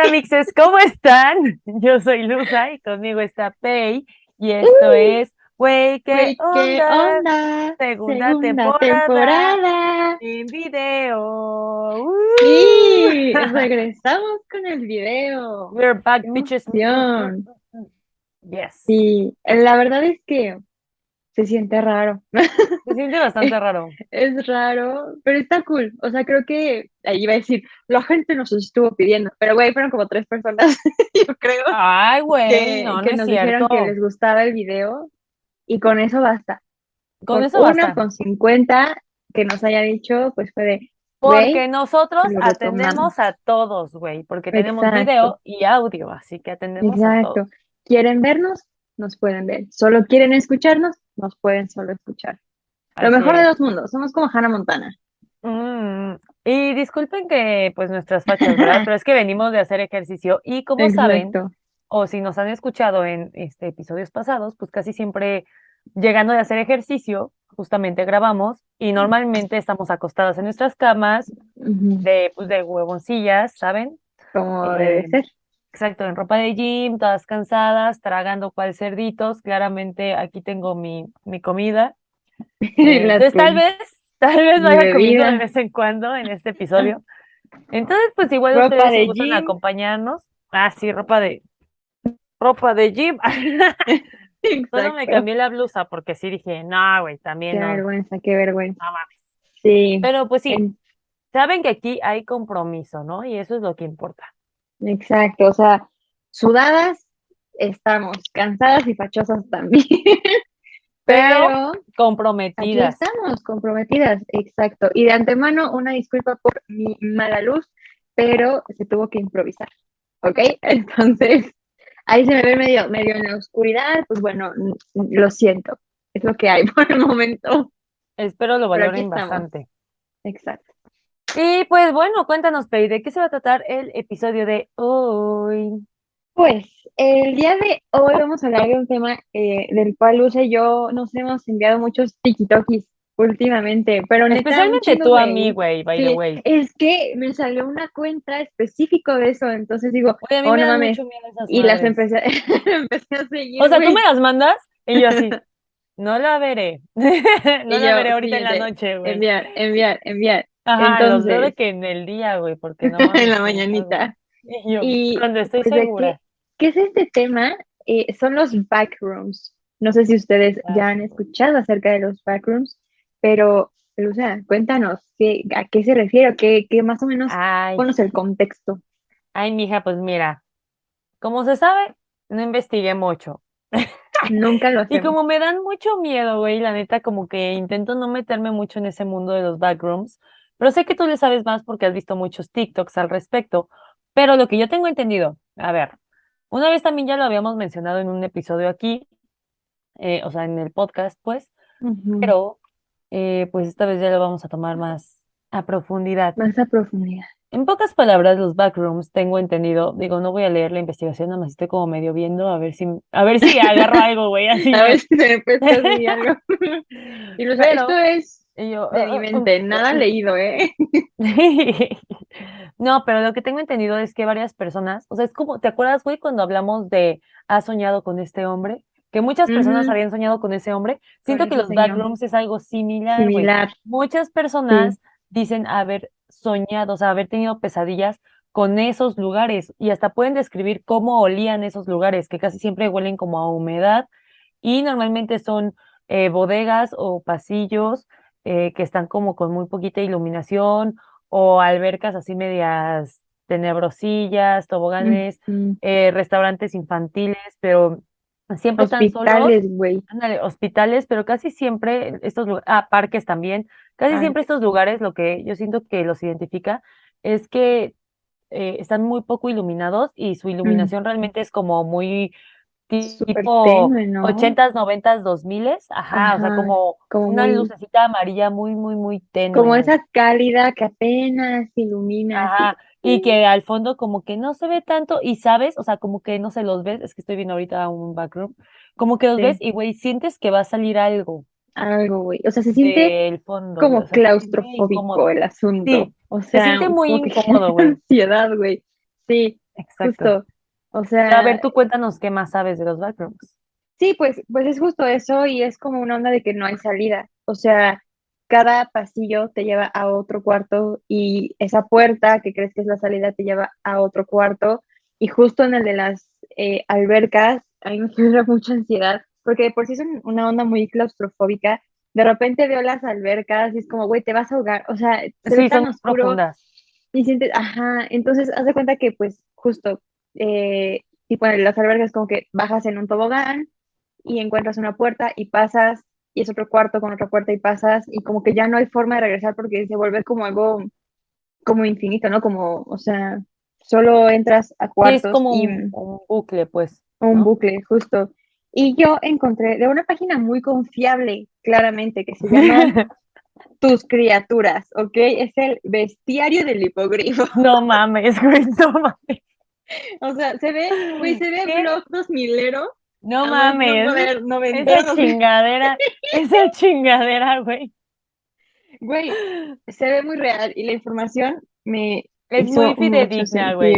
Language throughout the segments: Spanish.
¿Qué onda, mixes? ¿Cómo están? Yo soy Luza y conmigo está Pei y esto es Wey, ¿qué, onda? Segunda, Segunda temporada, temporada. en video. Uh, Sí, regresamos con el video. We're back, ¡Qué bitches. Yes. Sí, la verdad es que se siente raro. Se siente bastante raro. Es raro, pero está cool. O sea, creo que ahí iba a decir, la gente nos estuvo pidiendo, pero güey, fueron como tres personas, yo creo, Ay, güey, que, no, no que es nos dijeron cierto. que les gustaba el video y con eso basta. Con eso uno basta. con 50 que nos haya dicho, pues fue de, Porque nosotros atendemos a todos, güey, porque tenemos Exacto. video y audio, así que atendemos a todos. Exacto. ¿Quieren vernos? Nos pueden ver. ¿Solo quieren escucharnos? Nos pueden solo escuchar. Lo Así mejor de dos mundos. Somos como Hannah Montana. Mm, y disculpen que, pues, nuestras fachas, ¿verdad? Pero es que venimos de hacer ejercicio y como saben, o si nos han escuchado en este episodios pasados, pues casi siempre llegando de hacer ejercicio, justamente grabamos y normalmente estamos acostadas en nuestras camas de, pues, de huevoncillas, ¿saben? Como Eh, debe ser. Exacto, en ropa de gym, todas cansadas, tragando cual cerditos. Claramente aquí tengo mi, mi comida. Eh, entonces tal vez, tal vez vaya comiendo de vez en cuando en este episodio. Entonces, pues igual Ropa ustedes si de gustan acompañarnos. Ah, sí, ropa de ropa de gym. Solo me cambié la blusa porque sí dije, no, güey, también Qué no, no vergüenza, qué vergüenza. mames. Sí. Pero pues sí, en- saben que aquí hay compromiso, ¿no? Y eso es lo que importa. Exacto. O sea, sudadas estamos, cansadas y fachosas también. Pero Pero aquí comprometidas. estamos, comprometidas, exacto. Y de antemano, una disculpa por mi mala luz, pero se tuvo que improvisar, ¿ok? Entonces, ahí se me ve medio, medio en la oscuridad, pues bueno, lo siento, es lo que hay por el momento. Espero lo valoren bastante. Exacto. Y pues bueno, cuéntanos, Pei, ¿de qué se va a tratar el episodio de hoy? Pues el día de hoy vamos a hablar de un tema eh, del cual Luce y yo nos hemos enviado muchos tikitokis últimamente, pero Especialmente tú a mí, güey, by the way. es que me salió una cuenta específico de eso, entonces digo, Oye, a mí oh, me no mames, mucho miedo esas y las empecé, a- empecé a seguir, O sea, tú me las mandas y yo así, no la veré. No Y la yo, veré ahorita en la noche, güey. enviar, enviar, enviar, Ajá, los veo de entonces, que en el día, güey, porque no en la mañanita. Y yo, Y cuando estoy pues segura. ¿qué es este tema? Eh, son los backrooms. No sé si ustedes ya han escuchado acerca de los backrooms, pero, Lucia, cuéntanos, ¿qué, a qué se refiere? ¿Qué, qué más o menos, ponos el contexto? ay, mija, pues mira, como se sabe, no investigué mucho. Nunca lo Y hacemos. como me dan mucho miedo, güey, la neta, como que intento no meterme mucho en ese mundo de los backrooms, pero sé que tú le sabes más porque has visto muchos TikToks al respecto. Pero lo que yo tengo entendido, a ver, una vez también ya lo habíamos mencionado en un episodio aquí, eh, o sea, en el podcast, pues, pero eh, pues esta vez ya lo vamos a tomar más a profundidad. Más a profundidad. En pocas palabras, los backrooms, tengo entendido, digo, no voy a leer la investigación, nada más estoy como medio viendo a ver si, a ver si agarro algo, güey, así A ver si me algo. Y Lucia, Pero, esto es y yo, de mi mente, nada leído, ¿eh? No, pero lo que tengo entendido es que varias personas, o sea, es como, ¿te acuerdas, güey, cuando hablamos de ¿has soñado con este hombre? Que muchas personas habían soñado con ese hombre. Siento que los señor. backrooms es algo similar, güey. Similar, Muchas sí. personas dicen haber soñado, o sea, haber tenido pesadillas con esos lugares y hasta pueden describir cómo olían esos lugares, que casi siempre huelen como a humedad y normalmente son eh, bodegas o pasillos eh, que están como con muy poquita iluminación o albercas así medias tenebrosillas, toboganes, eh, restaurantes infantiles, pero siempre están solos. Hospitales, güey. Ándale, hospitales, pero casi siempre estos lugares, ah, parques también, casi siempre estos lugares, lo que yo siento que los identifica es que eh, están muy poco iluminados y su Mm, iluminación realmente es como muy tipo tenue, ¿no? 80s, 90s, 2000s, ajá, o sea, como como una muy, lucecita amarilla muy, muy, muy como tenue, güey. esa cálida que apenas ilumina así. Ajá, y que al fondo como que no se ve tanto y sabes, o sea, como que no se los ves, es que estoy viendo ahorita un backroom, como que los ves y güey, sientes que va a salir algo algo, güey. O sea, se siente fondo, como o sea, claustrofóbico el asunto. Sí, O se siente sea, muy como incómodo, güey. ansiedad, güey. Sí, Exacto. justo. O sea, Pero a ver, tú cuéntanos qué más sabes de los backrooms. Sí, pues, pues es justo eso y es como una onda de que no hay salida. O sea, cada pasillo te lleva a otro cuarto y esa puerta que crees que es la salida te lleva a otro cuarto y justo en el de las eh, albercas a mí me genera mucha ansiedad porque de por sí es un- una onda muy claustrofóbica. De repente veo las albercas y es como, güey, te vas a ahogar. O sea, se Sí, tan oscuro profundas. y sientes, ajá, entonces haz de cuenta que pues justo, eh, tipo en las albercas como que bajas en un tobogán y encuentras una puerta y pasas y es otro cuarto con otra puerta y pasas y como que ya no hay forma de regresar porque se vuelve como algo como infinito, ¿no? Como, o sea, solo entras a Sí, es cuartos como y un, un bucle, pues, un bucle, justo. Y yo encontré de una página muy confiable, claramente, que se llama Tus Criaturas, ¿ok? Es el bestiario del hipogrifo. No mames, güey, no mames. O sea, se ve, güey, se ve ¿Qué? blog 2000ero, No a más no mames. poder, Esa chingadera, esa chingadera, güey. Güey, se ve muy real y la información me Es hizo muy fidedigna, güey.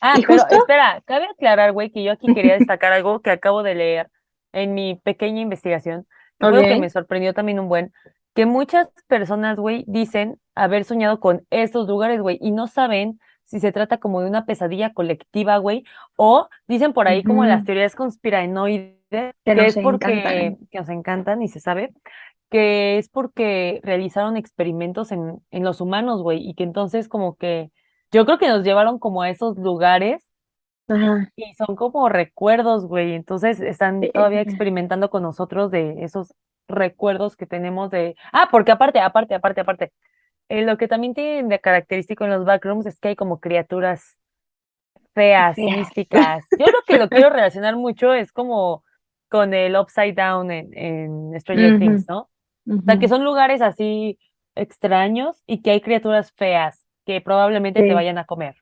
Ah, Y pero justo- espera, cabe aclarar, güey, que yo aquí quería destacar algo que acabo de leer en mi pequeña investigación, lo que me sorprendió también un buen, que muchas personas, güey, dicen haber soñado con estos lugares, güey, y no saben si se trata como de una pesadilla colectiva, güey, o dicen por ahí como las teorías conspiranoides, Que es porque, encantan. que nos encantan y se sabe, que es porque realizaron experimentos en, en los humanos, güey, y que entonces como que yo creo que nos llevaron como a esos lugares Ajá. y son como recuerdos, güey. Entonces están todavía experimentando con nosotros de esos recuerdos que tenemos de. Ah, porque aparte, aparte, aparte, aparte. Eh, lo que también tiene de característico en los backrooms es que hay como criaturas feas, Feas. místicas. Yo lo que lo quiero relacionar mucho es como con el Upside Down en, en Stranger. Things, ¿no? O sea, que son lugares así extraños y que hay criaturas feas que probablemente te Sí. vayan a comer.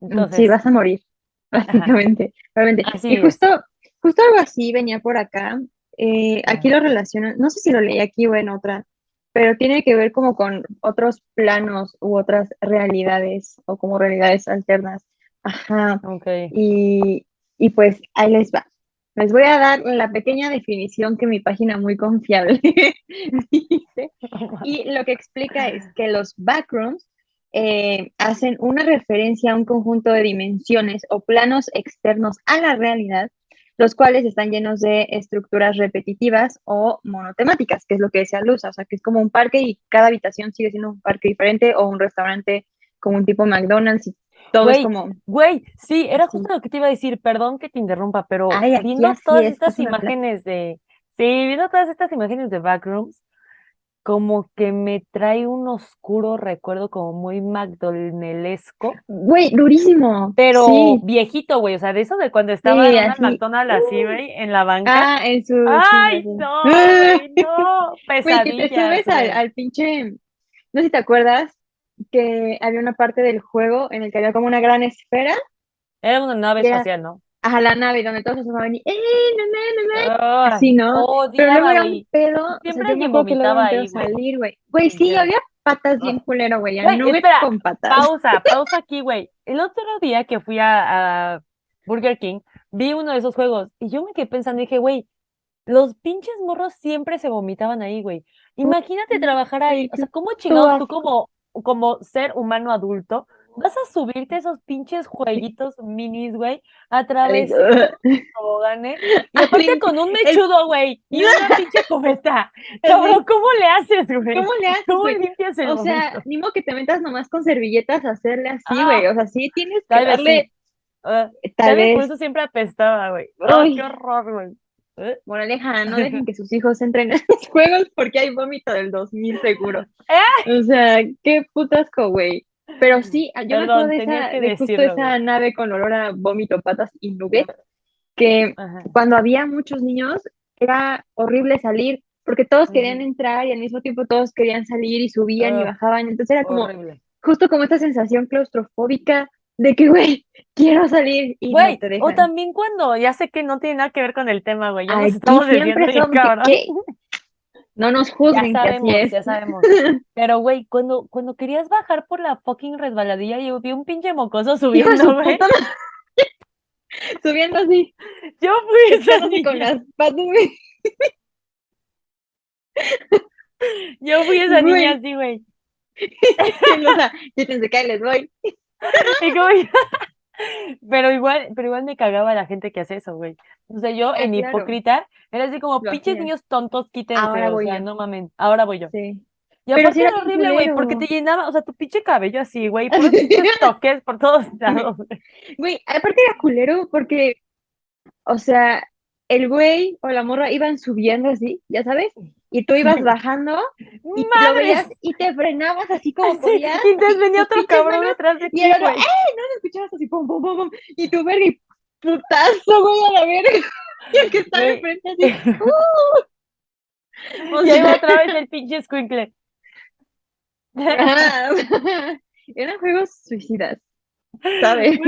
Sí, Entonces, vas a morir, básicamente. Realmente. Así Y es. justo, justo algo así venía por acá. eh, aquí lo relacionan, no sé si lo leí aquí o en otra, pero tiene que ver como con otros planos u otras realidades o como realidades alternas. Ajá. ok. Y, y pues ahí les va. Les voy a dar la pequeña definición que mi página muy confiable dice. Y lo que explica es que los backrooms eh, hacen una referencia a un conjunto de dimensiones o planos externos a la realidad, los cuales están llenos de estructuras repetitivas o monotemáticas, que es lo que decía Luz, o sea, que es como un parque y cada habitación sigue siendo un parque diferente o un restaurante como un tipo McDonald's y todo es como, Güey, sí, era justo lo que te iba a decir, perdón que te interrumpa, pero Ay, viendo todas es, estas plata. imágenes de, sí, viendo todas estas imágenes de backrooms, como que me trae un oscuro recuerdo como muy McDonaldesco, güey, durísimo. pero Sí. viejito, güey, o sea, de eso de cuando estaba Sí, Ronald así. McDonald así, güey, en la banca. Ah, en su Ay, no, güey, no, que te subes al, al pinche, no sé si te acuerdas que había una parte del juego en el que había como una gran esfera, Era una nave espacial, ¿no? A la nave donde todos se asomaban y, ¡eh, no, no, no, no! Ay, Así, ¿no? Pero luego era un güey. pedo, o sea, Siempre yo me vomitaba ahí, a güey. salir, güey. Güey, sí, había patas bien Ah. culero, güey, Güey, no espera, con patas. Pausa, pausa aquí, güey. El otro día que fui a, a Burger King, vi uno de esos juegos y yo me quedé pensando, dije, güey, los pinches morros siempre se vomitaban ahí, güí Imagínate trabajar ahí. O sea, ¿cómo chingados tú como, como ser humano adulto vas a subirte a esos pinches jueguitos minis, güey, a través de toboganes? Y aparte con un mechudo, güey, y una pinche cubeta. Cabrón, ¿cómo le haces, güey? ¿Cómo le haces, ¿Cómo limpias el O sea, ni modo que te metas nomás con servilletas a hacerle así, Ah. güey. O sea, sí tienes que darle, sí. Ah, tal Tal vez por eso siempre apestaba, güey. Ay. qué horror, güey. Eh, moraleja, no dejen que sus hijos entren en los juegos porque hay vómito del 2000 seguro. ¡Eh! O sea, qué putasco, güey. Pero sí, yo me acuerdo Perdón, de, esa, que de justo esa nave con olor a vómito, patas y nubes, que Ajá. cuando había muchos niños era horrible salir porque todos querían entrar y al mismo tiempo todos querían salir y subían y Ah, bajaban. Entonces era como Horrible. justo como esta sensación claustrofóbica de que, güey, quiero salir y no Güey, te o también cuando, ya sé que no tiene nada que ver con el tema, güey, ya nos estamos siempre son No nos Ya juzguen que así sabemos, es. ya sabemos. Pero, güey, cuando, cuando querías bajar por la fucking resbaladilla, yo vi un pinche mocoso subiendo, güey. Subiendo así, Yo fui esa echándose con niña. las patas, güey. Yo fui esa Güey. niña así, güey. O sea, quítense que ahí les voy. Y como- Pero igual, pero igual me cagaba la gente que hace eso, güey. O sea, yo Ah, en claro. hipócrita era así como, pinches niños tontos, quítense, Ahora o voy sea, yo. no mamen, ahora voy yo. Sí. Y Pero aparte era horrible, güey, porque te llenaba, o sea, tu pinche cabello así, güey, pinches toques por todos lados. Güey, aparte era culero porque, o sea, el güey o la morra iban subiendo así, ya sabes, y tú ibas bajando y lo veías y te frenabas así como Sí, podías. y entonces venía otro cabrón detrás de Y ti, otro, güey. ¡eh! No lo escuchabas así, pum, pum, pum, pum. Y tu verga, y putazo, güey, a la verga. Y el que estaba enfrente así, ¡uh! O Y sea, otra vez el pinche sea, eran juegos suicidas, ¿sabes?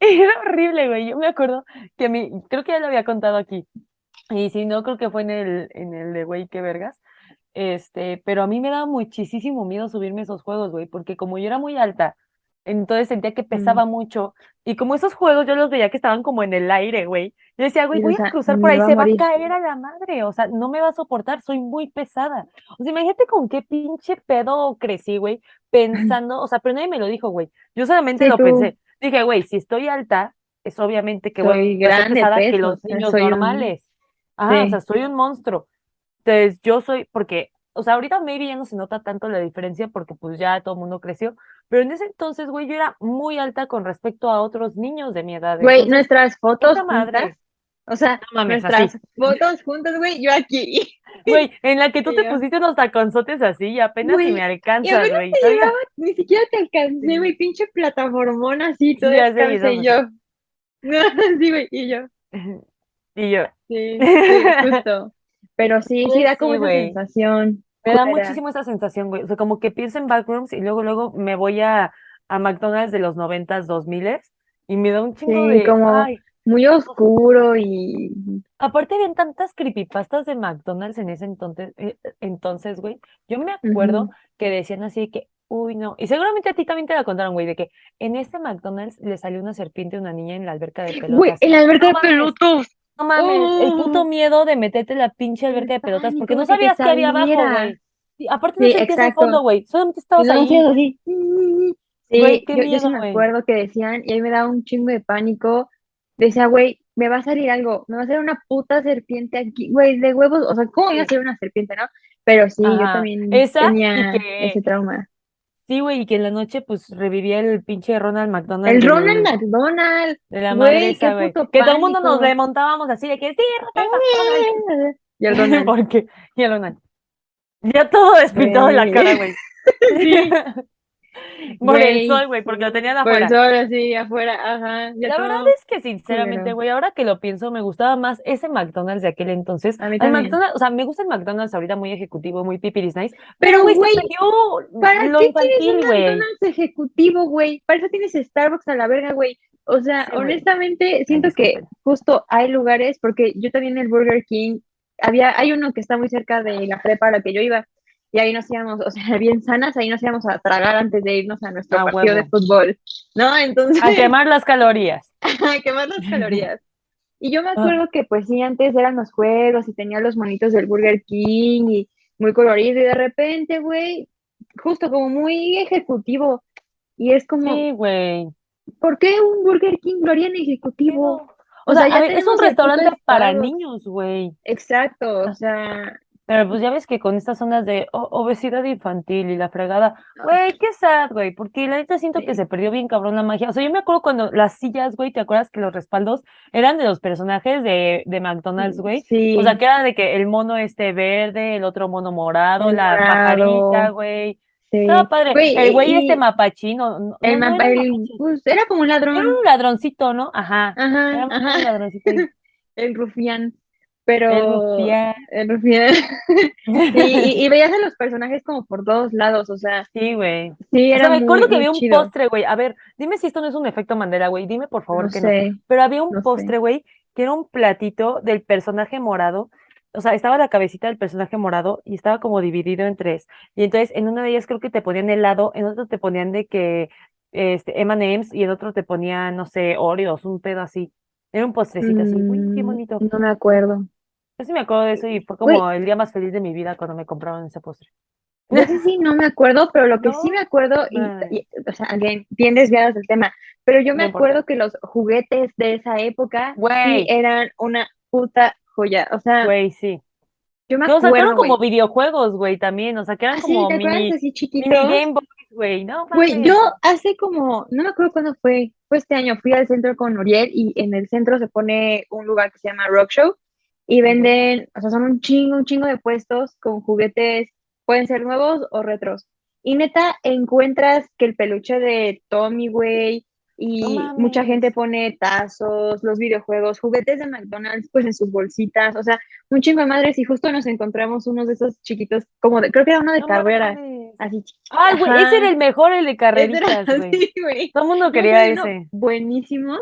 Era horrible, güey. Yo me acuerdo que a mí, creo que ya lo había contado aquí. Y si no, creo que fue en el, en el de güey, qué vergas. Este, pero a mí me daba muchísimo miedo subirme esos juegos, güey, porque como yo era muy alta, entonces sentía que pesaba mucho. Y como esos juegos yo los veía que estaban como en el aire, güey. Yo decía, güey, o voy a cruzar por ahí, va se va a caer a la madre. O sea, no me va a soportar, soy muy pesada. O sea, imagínate con qué pinche pedo crecí, güey, pensando, o sea, pero nadie me lo dijo, güey. Yo solamente Sí, lo tú. pensé. Dije, güey, si estoy alta, es obviamente que voy a grande pesada que los niños un- normales. Ajá, o Sí. sea, soy un monstruo. Entonces, yo soy, porque, o sea, ahorita maybe ya no se nota tanto la diferencia porque pues ya todo el mundo creció, pero en ese entonces, güey, yo era muy alta con respecto a otros niños de mi edad. Güey, Entonces, nuestras fotos madre. o sea, No mames, nuestras fotos juntas, güey, yo aquí. güey, en la que tú Y te yo. pusiste unos taconzotes así y apenas si me alcanzas, güey. ni siquiera te alcancé, güey, pinche plataformona así, sé, descalza y no, yo. sí, güey, y yo. Y yo, Sí, sí, justo. Pero sí, sí Pues da como sí, esa güey. sensación. Me da culera. muchísimo esa sensación, güey. O sea, como que pienso en backrooms y luego, luego me voy a, a McDonald's de los noventas, dos miles y me da un chingo Sí, de, como- ay, Muy oscuro y aparte habían tantas creepypastas de McDonald's en ese entonces, eh, entonces, güey. Yo me acuerdo que decían así de que, uy, no. Y seguramente a ti también te la contaron, güey, de que en este McDonald's le salió una serpiente a una niña en la alberca de Güey, pelotas. en la alberca No de mames. No mames, el puto Oh. miedo de meterte la pinche alberca de pelotas porque no que sabías qué había abajo, güey. Aparte no Sí, sentías el exacto. fondo, güey. Solamente estabas ahí. Sí, Güey, qué yo, yo sí miedo, me acuerdo que decían, y a mí me daba un chingo de pánico. Decía, güey, me va a salir algo, me va a salir una puta serpiente aquí, güey, de huevos. O sea, ¿cómo iba a ser una serpiente, no? Pero sí, yo también Esa tenía que- ese trauma. Sí, güey, y que en la noche pues revivía el pinche Ronald McDonald El Ronald McDonald. de la madre esa, güey. Que todo el mundo nos remontábamos así de que sí, Ronald McDonald. Y el Ronald. Porque, y el Ronald. Ya todo despintado en la cara, güey. Sí. Por el sol, güey, porque lo tenían Por afuera. el sol así afuera, ajá. La todo. verdad es que sinceramente, güey, ahora que lo pienso, me gustaba más ese McDonald's de aquel entonces. A mí también. McDonald's, o sea, me gusta el McDonald's ahorita muy ejecutivo, muy pipiris nice. Pero, güey, ¿Para lo qué infantil, un güey. McDonald's ejecutivo, güey? Para eso tienes Starbucks a la verga, güey. O sea, Sí, honestamente, siento que justo hay lugares, porque yo también el Burger King, había, hay uno que está muy cerca de la prepa a la que yo iba, y ahí nos íbamos, o sea, bien sanas, ahí nos íbamos a tragar antes de irnos a nuestro A partido de fútbol, ¿no? Entonces, A quemar las calorías. a quemar las calorías. Y yo me Ah. acuerdo que pues sí, antes eran los juegos y tenía los monitos del Burger King y muy colorido y de repente, güey, justo como muy ejecutivo. Y es como, Sí, güey. ¿por qué un Burger King lo harían ejecutivo? O, O sea, sea, ya a ver, es un restaurante para niños, güey. Exacto, o sea, Pero pues ya ves que con estas ondas de obesidad infantil y la fregada, güey, qué sad, güey, porque la neta siento que se perdió bien cabrón la magia. O sea, yo me acuerdo cuando las sillas, güey, ¿te acuerdas que los respaldos eran de los personajes de, de McDonald's, güey? sí, O sea, que era de que el mono este verde, el otro mono morado, la pajarita, güey. sí. Estaba padre. Güey, El güey y- este mapachino, no, El no, no mapa, era el- pues, era como un era ladrón. un ladroncito, ¿no? Ajá. Ajá, Era un ajá, ladroncito. ahí. el rufián. Pero El rufián. Sí, y, y veías a los personajes como por todos lados, o sea, Sí, güey. sí, O era sea, me acuerdo muy, que había un chido. postre, güey. A ver, dime si esto no es un efecto Mandela, güey. Dime por favor No que no. sé. Pero había un no postre, güey, que era un platito del personaje morado o sea, estaba la cabecita del personaje morado y estaba como dividido en tres. Y entonces en una de ellas creo que te ponían helado, en otro te ponían de que este M&M's y en otro te ponían, no sé, Oreos, un pedo así. Era un postrecito así, uy, qué Mm, bonito. no me acuerdo. Yo sí me acuerdo de eso y fue como el día más feliz de mi vida cuando me compraron ese postre. De ese sí no me acuerdo, pero lo que sí No, me acuerdo, y, o sea, again, bien desviados del tema, pero yo No me importa. acuerdo que los juguetes de esa época sí eran una puta joya. O sea, güey, sí. yo me No, sacaron acuerdo, güey. como videojuegos, güey, también. O sea, que eran Ah, sí, como ¿te acuerdas mini, así mini chiquitos? Game Boys, güey. No Güey, yo hace como, no me acuerdo cuándo fue, fue este año, fui al centro con Uriel y en el centro se pone un lugar que se llama Rock Show y venden, o sea, son un chingo, un chingo de puestos con juguetes, pueden ser nuevos o retros. Y neta, encuentras que el peluche de Tommy, güey, No y mucha gente pone tazos, los videojuegos, juguetes de McDonald's, pues en sus bolsitas, o sea, un chingo de madres y justo nos encontramos unos de esos chiquitos, como de, creo que era uno de No carrera, mames. así Ay, güey, ese era el mejor, el de carreritas, güey. Todo el mundo No, quería uno ese. buenísimo,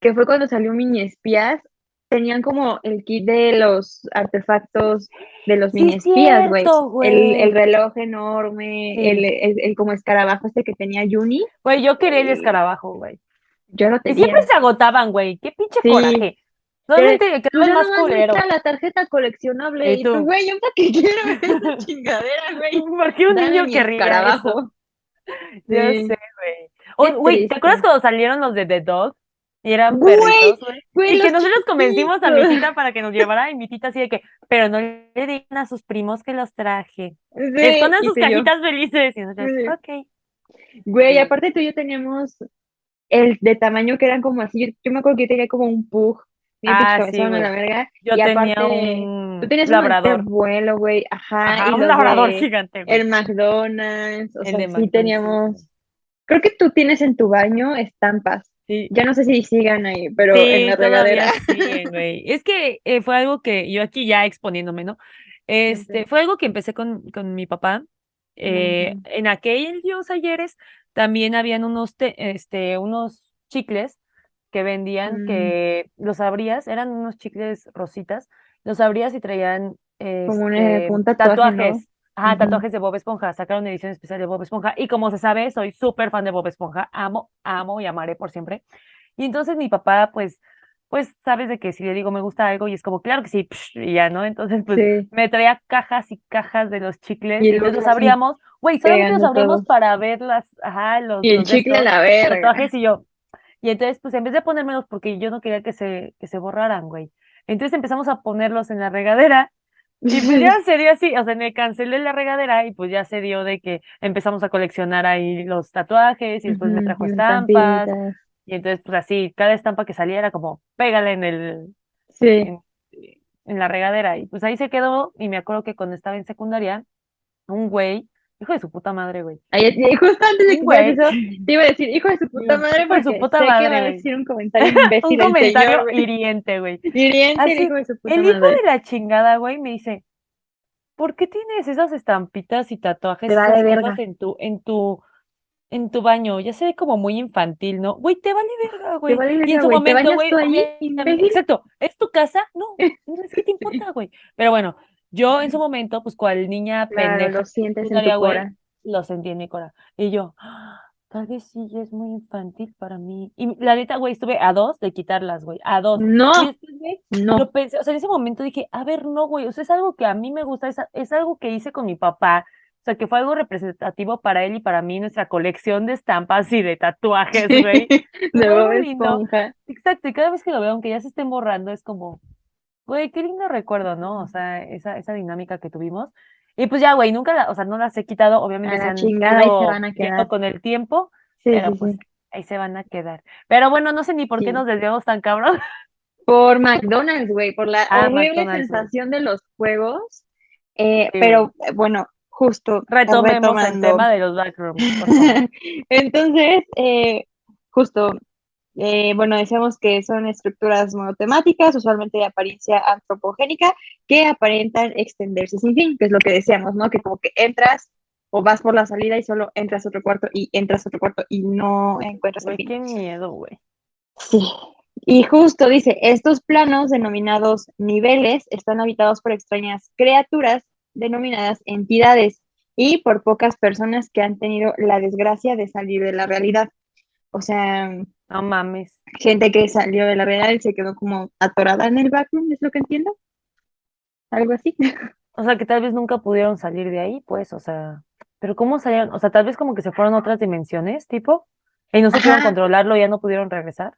que fue cuando salió Mini Espías. Tenían como el kit de los artefactos de los Sí, mini es espías, güey. El, el reloj enorme, el, Sí. el, el como escarabajo este que tenía Juni. Güey, yo quería el escarabajo, güey. yo lo Y siempre tenía. se agotaban, güey. Qué pinche Sí. coraje. Pues el ya más culero. la tarjeta coleccionable. Y tú, güey, yo para qué quiero esa chingadera, güey. ¿Por qué un Dame niño querría eso? escarabajo. Ya Sí. sé, güey. Güey, ¿te acuerdas cuando salieron los de The Dog? Y eran Güey, perritos, güey. güey, Y que nosotros convencimos a mi chiquitos. tita para que nos llevara, y mi tita así de que, pero no le digan a sus primos que los traje. Sí, Escondan sus tú yo. cajitas felices. Y nosotros, Sí. ok. Güey, Sí. aparte tú y yo teníamos el de tamaño que eran como así. Yo, yo me acuerdo que yo tenía como un pug, Ah, sí, la verga. Yo Y tenía aparte, tú un tenías de labrador. vuelo, güey, ajá, Ajá, y un labrador de gigante, güey. el McDonald's, o El sea, de sí McDonald's, sí, teníamos. Creo que tú tienes en tu baño estampas. Sí. Ya no sé si sigan ahí, pero en la regadera. siguen, güey. Es que eh, fue algo que yo aquí ya exponiéndome, ¿no? Este, fue algo que empecé con, con mi papá. Eh, Ujú. en aquellos ayeres también habían unos, te- este, unos chicles que vendían Mm, que los abrías, eran unos chicles rositas, los abrías y traían como un, eh, este, tatuajes. Ujú. tatuajes de Bob Esponja. Sacaron edición especial de Bob Esponja. Y como se sabe, soy súper fan de Bob Esponja. Amo, amo y amaré por siempre. Y entonces mi papá, pues, pues, sabes de que si le digo me gusta algo y es como, claro que sí, psh, y ya, ¿no? Entonces, pues, Sí, me traía cajas y cajas de los chicles y y los así abríamos. Güey, solamente los abríamos todos. para ver las, ajá, los, Y el los chicle estos la verga. tatuajes y yo. Y entonces, pues, en vez de ponérmelos porque yo no quería que se, que se borraran, güey. Entonces empezamos a ponerlos en la regadera y pues ya se dio así, o sea, me cancelé la regadera y pues ya se dio de que empezamos a coleccionar ahí los tatuajes y después me trajo estampas estampitas. y entonces pues así, cada estampa que salía era como, pégale en el, Sí. en, en la regadera y pues ahí se quedó y me acuerdo que cuando estaba en secundaria, un güey, hijo de su puta madre, güey, Ahí, y justo antes de un que güey, eso, te iba a decir, hijo de su puta hijo madre, de su puta sé que madre, va a decir un comentario Un imbécil el comentario señor, güey. hiriente, güey. Hiriente el Así, hijo de su puta el hijo madre. de la chingada, güey, me dice, ¿por qué tienes esas estampitas y tatuajes, Te vale verga. en tu, en tu, en tu baño? Ya se ve como muy infantil, ¿no? Güey, te vale verga, Te güey. vale Y en su güey. ¿Te momento, güey, ahí, exacto, ¿es tu casa? No, entonces, ¿qué te importa, güey? Pero bueno, yo en su momento, pues, cual niña Claro, pendeja lo sientes en tu cora. lo sentí en mi cora. Y yo, "Ah, tal vez sí, es muy infantil para mí. Y la neta, güey, estuve a dos de quitarlas, güey, a dos. No, después, güey, no. lo pensé, o sea, en ese momento dije, a ver, no, güey, o sea, es algo que a mí me gusta, es, algo que hice con mi papá, o sea, que fue algo representativo para él y para mí, nuestra colección de estampas y de tatuajes, güey. De. Exacto, y cada vez que lo veo, aunque ya se estén borrando, es como, güey, qué lindo recuerdo, ¿no? O sea, esa, esa dinámica que tuvimos. Y pues ya, güey, nunca, la- o sea, no las he quitado, obviamente se han chingada, ahí se van a quedar. con el tiempo, Sí, pero sí, pues sí. ahí se van a quedar. Pero bueno, no sé ni por qué nos desviamos tan cabrón. Por McDonald's, güey, por la Ah, horrible McDonald's, sensación de los juegos. Eh, pero eh, bueno, justo Retomemos el tema de los backrooms. Entonces, eh, justo, eh, bueno, decíamos que son estructuras monotemáticas, usualmente de apariencia antropogénica, que aparentan extenderse sin fin, que es lo que decíamos, ¿no? Que como que entras o vas por la salida y solo entras a otro cuarto y entras a otro cuarto y no encuentras el Güey, fin. qué miedo, güey. Sí. Y justo dice, estos planos denominados niveles están habitados por extrañas criaturas denominadas entidades y por pocas personas que han tenido la desgracia de salir de la realidad. O sea, No mames. gente que salió de la realidad y se quedó como atorada en el backroom, es lo que entiendo. Algo así. O sea, que tal vez nunca pudieron salir de ahí, pues, o sea, pero ¿cómo salieron? O sea, tal vez como que se fueron a otras dimensiones, tipo, y no supieron controlarlo, ya no pudieron regresar.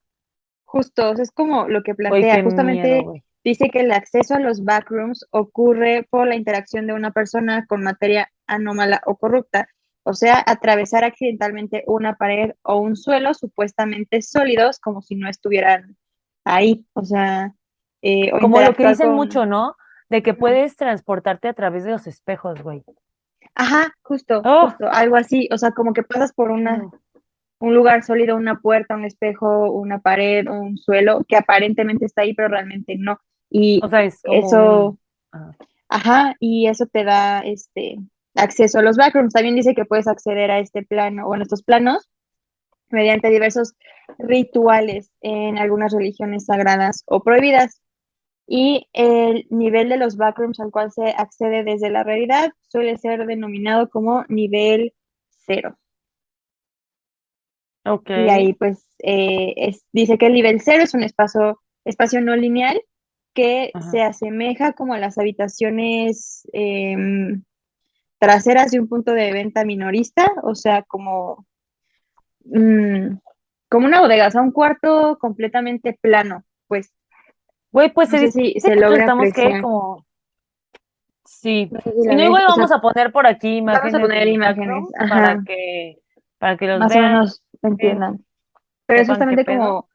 Justo, o sea, es como lo que plantea. Justamente miedo, dice que el acceso a los backrooms ocurre por la interacción de una persona con materia anómala o corrupta, o sea, atravesar accidentalmente una pared o un suelo supuestamente sólidos como si no estuvieran ahí, o sea, eh, o Como lo que dicen con... mucho, ¿no? De que puedes transportarte a través de los espejos, güey. Ajá, justo, ¡Oh! justo, algo así, o sea, como que pasas por una, No. un lugar sólido, una puerta, un espejo, una pared, un suelo, que aparentemente está ahí, pero realmente no. Y O sea, es como eso, ajá. ajá, y eso te da este acceso a los backrooms. También dice que puedes acceder a este plano o en estos planos mediante diversos rituales en algunas religiones sagradas o prohibidas. Y el nivel de los backrooms al cual se accede desde la realidad suele ser denominado como nivel cero. Ok. Y ahí pues eh, es- dice que el nivel cero es un espacio, espacio no lineal que Ajá. se asemeja como a las habitaciones em, traseras de un punto de venta minorista, o sea, como, mm, como una bodega, o sea, un cuarto completamente plano, pues. Güey, pues no se sé dice si se que logra estamos que como... Sí. No sé si o sea, vamos a poner por aquí vamos a imágenes poner imágenes, para que, para que los más o vean, menos entiendan. Pero es justamente como,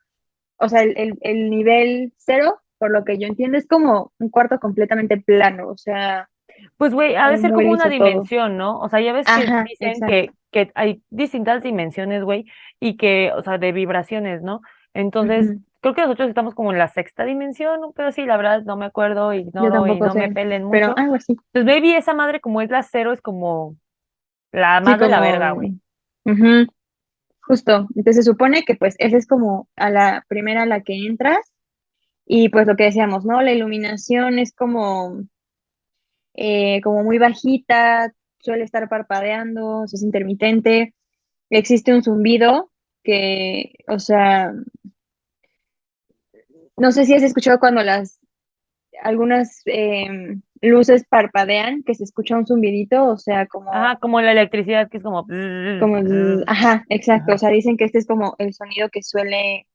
o sea, el, el, el nivel cero, por lo que yo entiendo, es como un cuarto completamente plano, o sea, Pues, güey, ha de ser como una todo. dimensión, ¿no? O sea, ya ves que Ajá, dicen exacto. que, que hay distintas dimensiones, güey, y que, o sea, de vibraciones, ¿no? Entonces, creo que nosotros estamos como en la sexta dimensión, ¿no? pero sí, la verdad, no me acuerdo, Yo ignoro y no me pelen pero mucho. algo así. Pues, baby, esa madre como es la cero, es como la Sí, más la verga, güey. justo. Entonces se supone que pues esa es como a la primera a la que entras y pues lo que decíamos, ¿no? La iluminación es como, eh, como muy bajita, suele estar parpadeando, es intermitente, existe un zumbido que, o sea, no sé si has escuchado cuando las, algunas em, luces parpadean, que se escucha un zumbidito, o sea, como... Ajá, como la electricidad, que es como... Como, ajá, exacto. O sea, dicen que este es como el sonido que suele,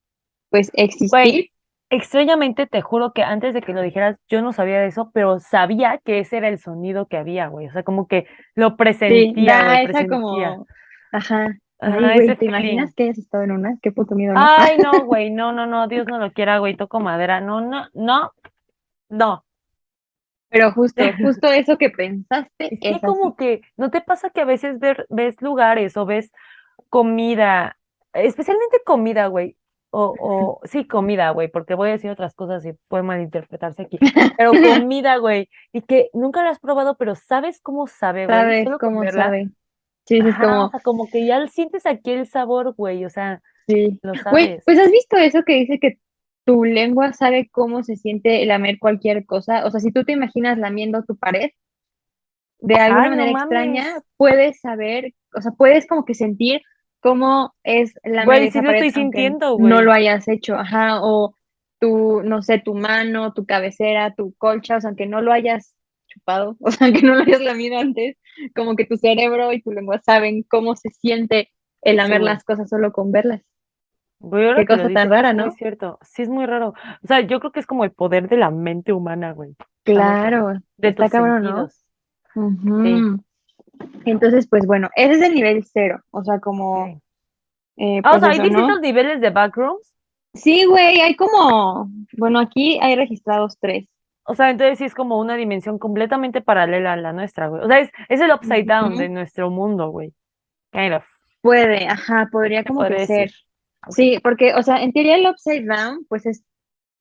pues, Güey, existir. Extrañamente te juro que antes de que lo dijeras, yo no sabía de eso, pero sabía que ese era el sonido que había, güey. O sea, como que lo Sí, presentía, da güey, esa presentía. como, ajá. Ay, Ajá, güey, ¿te feeling. imaginas que hayas estado en una? Qué puto miedo, ¿no? Ay, no, güey, no, no, no, Dios no lo quiera, güey, toco madera. No, no, no, no. Pero justo, justo eso que pensaste Es que es así. como que, ¿no te pasa que a veces ver, ves lugares o ves comida, especialmente comida, güey? O, o, sí, comida, güey, porque voy a decir otras cosas y puede malinterpretarse aquí. Pero comida, güey, y que nunca la has probado, pero sabes cómo sabe, güey, Sabes cómo verla. sabe. Sí, es Ajá, o como, sea, como que ya sientes aquí el sabor, güey, o sea, sí. lo Güey, sabes. pues has visto eso que dice que tu lengua sabe cómo se siente lamer cualquier cosa. O sea, si tú te imaginas lamiendo tu pared, de alguna Ay, manera extraña, puedes saber, o sea, puedes como que sentir cómo es lamer Güey, esa lo estoy sintiendo, no lo hayas hecho, ajá, o tu, no sé, tu mano, tu cabecera, tu colcha, o sea, aunque no lo hayas chupado, o sea, aunque no lo hayas lamido antes, como que tu cerebro y tu lengua saben cómo se siente el lamer las cosas solo con verlas. Güey, Qué cosa tan dices, rara, es ¿no? cierto. Sí, es muy raro. O sea, yo creo que es como el poder de la mente humana, güey. Claro, De está tus cabrón. Sí. Entonces, pues bueno, ese es el nivel cero, o sea, como, eh, Ah, o pues sea, hay distintos niveles de backrooms. Sí, güey, hay como, bueno, aquí hay registrados tres. O sea, entonces sí es como una dimensión completamente paralela a la nuestra, güey. O sea, es, es el upside down de nuestro mundo, güey. Kind of. Puede, ajá, podría como que ser. Sí, porque, o sea, en teoría el upside down, pues es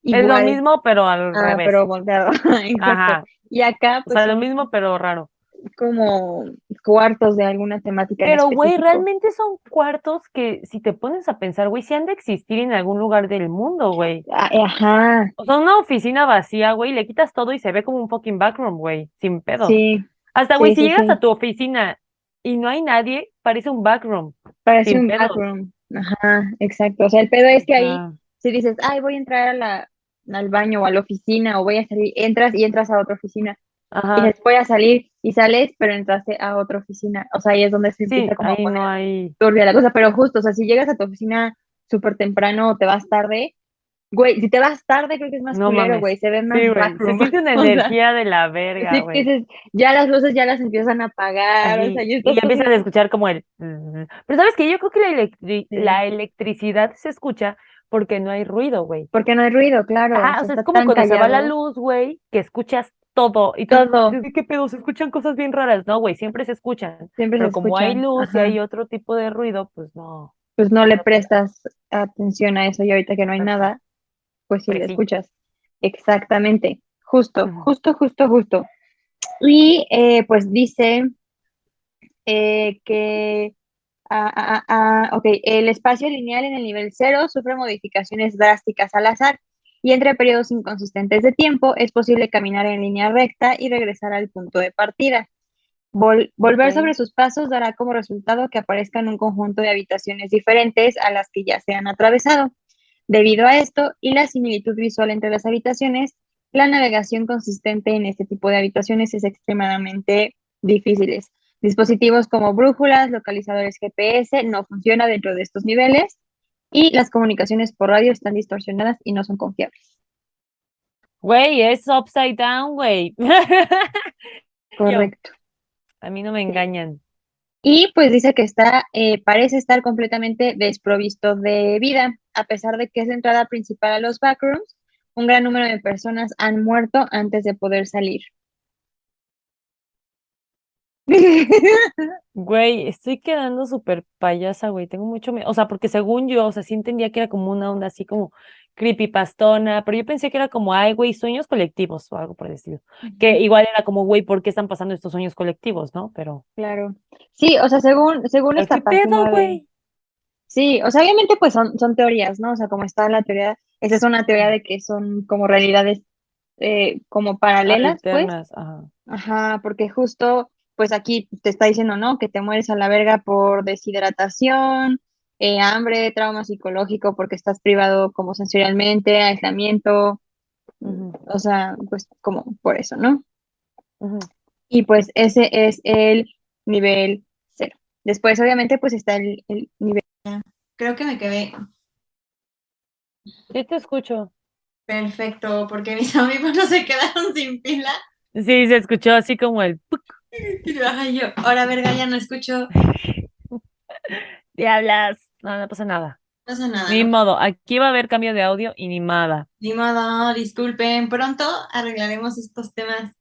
Es lo mismo, pero al ah, revés. pero volteado. Ajá. Y acá, O pues sea, lo son, mismo, pero raro. Como cuartos de alguna temática Pero, güey, realmente son cuartos que, si te pones a pensar, güey, sí han de existir en algún lugar del mundo, güey. Ah, Ajá, O sea, una oficina vacía, güey, le quitas todo y se ve como un fucking backroom, güey, sin pedo. sí, Hasta, güey, sí, si sí, llegas sí. a tu oficina y no hay nadie, parece un backroom. parece un pedos. backroom. Ajá, exacto. O sea, el pedo es que ahí, Ah, si dices, ay, voy a entrar a la, al baño o a la oficina o voy a salir, entras y entras a otra oficina. Y ajá. dices, voy a salir y sales, pero entraste a otra oficina. O sea, ahí es donde se Sí, empieza como a ahí poner no hay. turbia la cosa. Pero justo, o sea, si llegas a tu oficina súper temprano o te vas tarde, güey, si te vas tarde creo que es más No culero, güey, se ve más Sí. Se siente una O sea, energía de la verga, Sí, que güey. dices, ya las luces ya las empiezan a apagar, o sea, ya y estás ya empiezas a escuchar como el... Pero ¿sabes qué? Yo creo que la, electri- sí, la electricidad se escucha porque no hay ruido, güey. porque no hay ruido, claro, Ajá, o sea, es como cuando se va la callado, luz, güey, que escuchas todo y todo, ¿qué pedo? Se escuchan cosas bien raras. No, güey, siempre se escuchan. siempre se Pero como hay luz y hay otro tipo de ruido, pues no. pues no le prestas atención a eso y ahorita que no hay nada, pues sí Pues le sí. escuchas, exactamente, justo, justo, justo, justo, y eh, pues dice eh, que, ah, ah, ah, ah, ok, el espacio lineal en el nivel cero sufre modificaciones drásticas al azar y entre periodos inconsistentes de tiempo es posible caminar en línea recta y regresar al punto de partida. Vol- volver sobre sus pasos dará como resultado que aparezcan un conjunto de habitaciones diferentes a las que ya se han atravesado. Debido a esto y la similitud visual entre las habitaciones, la navegación consistente en este tipo de habitaciones es extremadamente difícil. Dispositivos como brújulas, localizadores GPS no funcionan dentro de estos niveles y las comunicaciones por radio están distorsionadas y no son confiables. Güey, es upside down, güey. Yo, Correcto. a mí no me engañan. Y pues dice que está, eh, parece estar completamente desprovisto de vida, a pesar de que es la entrada principal a los backrooms. Un gran número de personas han muerto antes de poder salir. Güey, estoy quedando súper payasa, güey. Tengo mucho miedo. O sea, porque según yo, o sea, sí entendía que era como una onda así como creepypastona, pero yo pensé que era como, ay, güey, sueños colectivos o algo por el estilo. Que igual era como, güey, ¿por qué están pasando estos sueños colectivos, no? Pero, Claro. Sí, o sea, según, según esta ¿qué pedo, página güey? Sí, o sea, obviamente pues son, son teorías, ¿no? O sea, como está la teoría, esa es una teoría de que son como realidades eh, como paralelas, pues. Alternas, ajá. Ajá, porque justo, pues aquí te está diciendo, ¿no? Que te mueres a la verga por deshidratación, eh, hambre, trauma psicológico porque estás privado como sensorialmente, aislamiento, o sea, pues como por eso, ¿no? Y pues ese es el nivel cero. Después, obviamente, pues está el, el nivel. Creo que me quedé Sí te escucho. perfecto porque mis audífonos se quedaron sin pila. Sí, se escuchó así como el puc. Y ay, yo, ahora verga, ya no escucho. Diablas. No, no pasa nada. No pasa nada. Ni modo, aquí va a haber cambio de audio y ni nada. Ni modo, disculpen. Pronto arreglaremos estos temas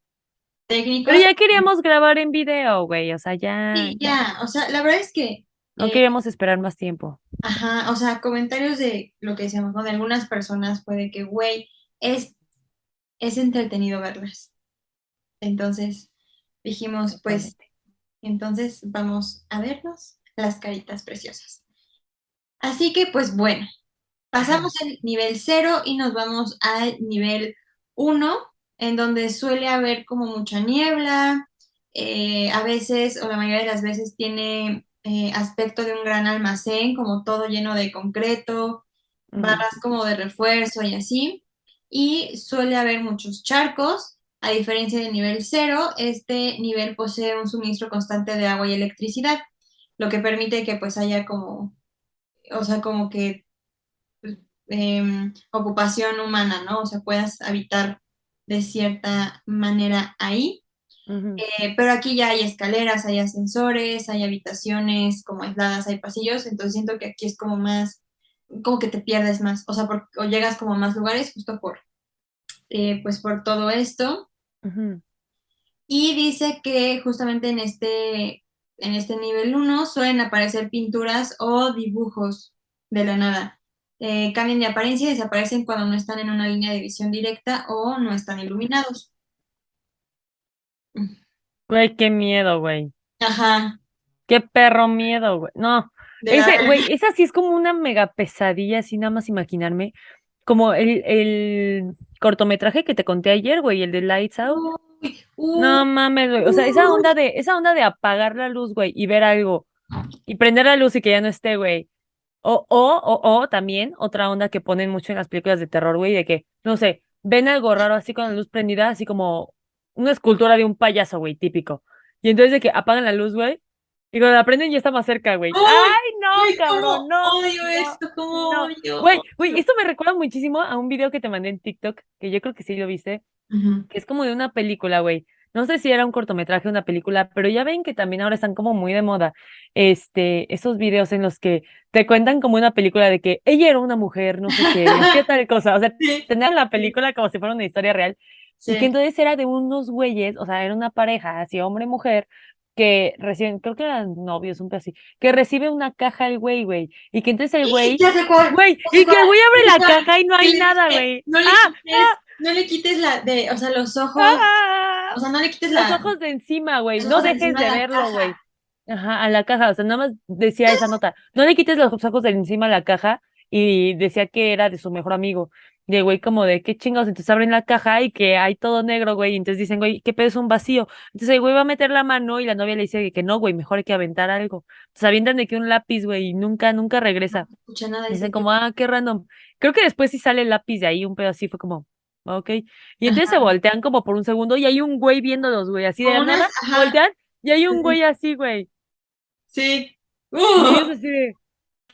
técnicos. Pero ya queríamos grabar en video, güey. O sea, ya, Sí, ya. ya. O sea, la verdad es que, No eh, queríamos esperar más tiempo. ajá, o sea, comentarios de lo que decíamos, ¿no? De algunas personas puede que, güey, es, es entretenido verlas. Entonces dijimos, pues, entonces vamos a vernos las caritas preciosas. Así que, pues bueno, pasamos el nivel 0 y nos vamos al nivel 1, en donde suele haber como mucha niebla, eh, a veces, o la mayoría de las veces, tiene eh, aspecto de un gran almacén, como todo lleno de concreto, barras como de refuerzo y así. Y suele haber muchos charcos. A diferencia del nivel 0, este nivel posee un suministro constante de agua y electricidad, lo que permite que pues haya como, o sea, como que em, ocupación humana, ¿no? O sea, puedas habitar de cierta manera ahí. Eh, pero aquí ya hay escaleras, hay ascensores, hay habitaciones como aisladas, hay pasillos, entonces siento que aquí es como más, como que te pierdes más, o sea, por- o llegas como a más lugares justo por, eh, pues por todo esto. Y dice que justamente en este, en este nivel 1 suelen aparecer pinturas o dibujos de la nada. Eh, cambian de apariencia y desaparecen cuando no están en una línea de visión directa o no están iluminados. Güey, qué miedo, güey. Ajá. Qué perro miedo, güey. No, ese, güey, esa sí es como una mega pesadilla, así nada más imaginarme. Como el, el cortometraje que te conté ayer, güey, el de Lights Out. Uy, uy, No mames, güey. O sea, esa onda de, esa onda de apagar la luz, güey, y ver algo. Y prender la luz y que ya no esté, güey. O, o, o, o también, otra onda que ponen mucho en las películas de terror, güey, de que, no sé, ven algo raro así con la luz prendida, así como una escultura de un payaso, güey, típico. Y entonces de que apagan la luz, güey, y cuando la prenden ya está más cerca, güey. ¡Ay, no, Uy, cabrón! cómo No, odio no, esto, cómo no. odio. Güey, güey, esto me recuerda muchísimo a un video que te mandé en TikTok, que yo creo que sí lo viste, Ujú. que es como de una película, güey. No sé si era un cortometraje o una película, pero ya ven que también ahora están como muy de moda, este, esos videos en los que te cuentan como una película de que ella era una mujer, no sé qué, qué tal cosa, o sea, Sí, tener la película como si fuera una historia real, y que sí. entonces era de unos güeyes, o sea, era una pareja, así hombre y mujer, que reciben, creo que eran novios, un así, que recibe una caja el güey, güey, y que entonces el güey, güey, y que el güey abre la caja y no hay nada, güey. No le ¡Ah! quites, no le quites la de, o sea, los ojos, ¡Ah! o sea, no le quites Los la, ojos de encima, güey. los No dejes de de verlo, güey. Ajá, a la caja. O sea, nada más decía esa nota. No le quites los ojos de encima a la caja y decía que era de su mejor amigo. Y el güey como de, qué chingados. Entonces abren la caja y que hay todo negro, güey. Y entonces dicen, güey, ¿qué pedo es un vacío? Entonces el güey va a meter la mano y la novia le dice que no, güey, mejor hay que aventar algo. Entonces avientan de que un lápiz, güey, y nunca, nunca regresa. escucha nada, Dicen dice como, ah, qué random. Creo que después sí sale el lápiz de ahí, un pedo así, fue como, ok. Y entonces se voltean como por un segundo y hay un güey viéndolos, güey, así de la nada, voltean y hay un güey así, güey. Sí. Y Uh, así de,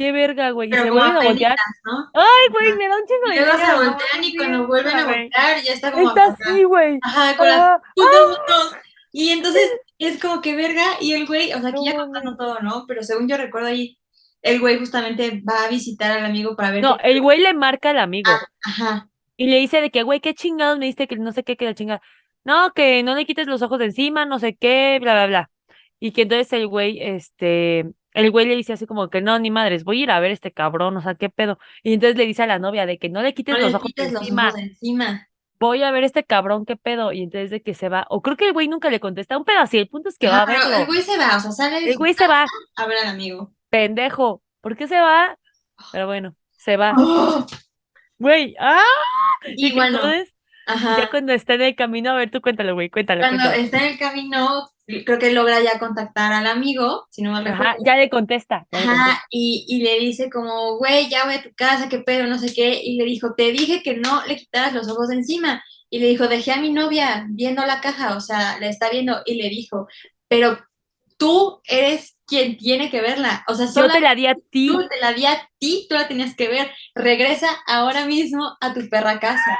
qué verga, güey. Y se vuelven a voltear. ¿no? Ay, güey, me da un chingo de luego se voltean y cuando vuelven a voltear ya está como Está así, güey. Ajá, con las Ah, putos ojos. Y entonces es como que verga, y el güey, o sea, aquí ya contando todo, ¿no? Pero según yo recuerdo ahí, el güey justamente va a visitar al amigo para ver No, qué- el güey le marca al amigo Ajá. y le dice de que, güey, qué chingados me diste que no sé qué, que la chinga. No, que no le quites los ojos de encima, no sé qué, bla, bla, bla. Y que entonces el güey, este, el güey le dice así como que no, ni madres, voy a ir a ver este cabrón, o sea, qué pedo. Y entonces le dice a la novia de que no le quites No los le ojos quites los encima, ojos encima. voy a ver este cabrón, qué pedo. Y entonces de que se va, o creo que el güey nunca le contesta, un pedo así, el punto es que va a el güey se va, o sea, sale El güey se va, a ver al amigo. pendejo. ¿Por qué se va? Pero bueno, se va. ¡Oh! Güey, ¡ah! Y bueno, entonces, ya ajá. cuando está en el camino, a ver, tú cuéntalo, güey, cuéntalo, Cuando cuéntalo. está en el camino, creo que logra ya contactar al amigo, si no mal Ajá, recuerdo. ya le contesta, ya le Ajá, contesta. y, y le dice como, güey, ya voy a tu casa, qué pedo, no sé qué. Y le dijo, te dije que no le quitaras los ojos de encima. Y le dijo, dejé a mi novia viendo la caja, o sea, la está viendo. Y le dijo, pero tú eres quien tiene que verla. O sea, Yo sola te la di a ti. tú te la di a ti, tú la tenías que ver. Regresa ahora mismo a tu perra casa.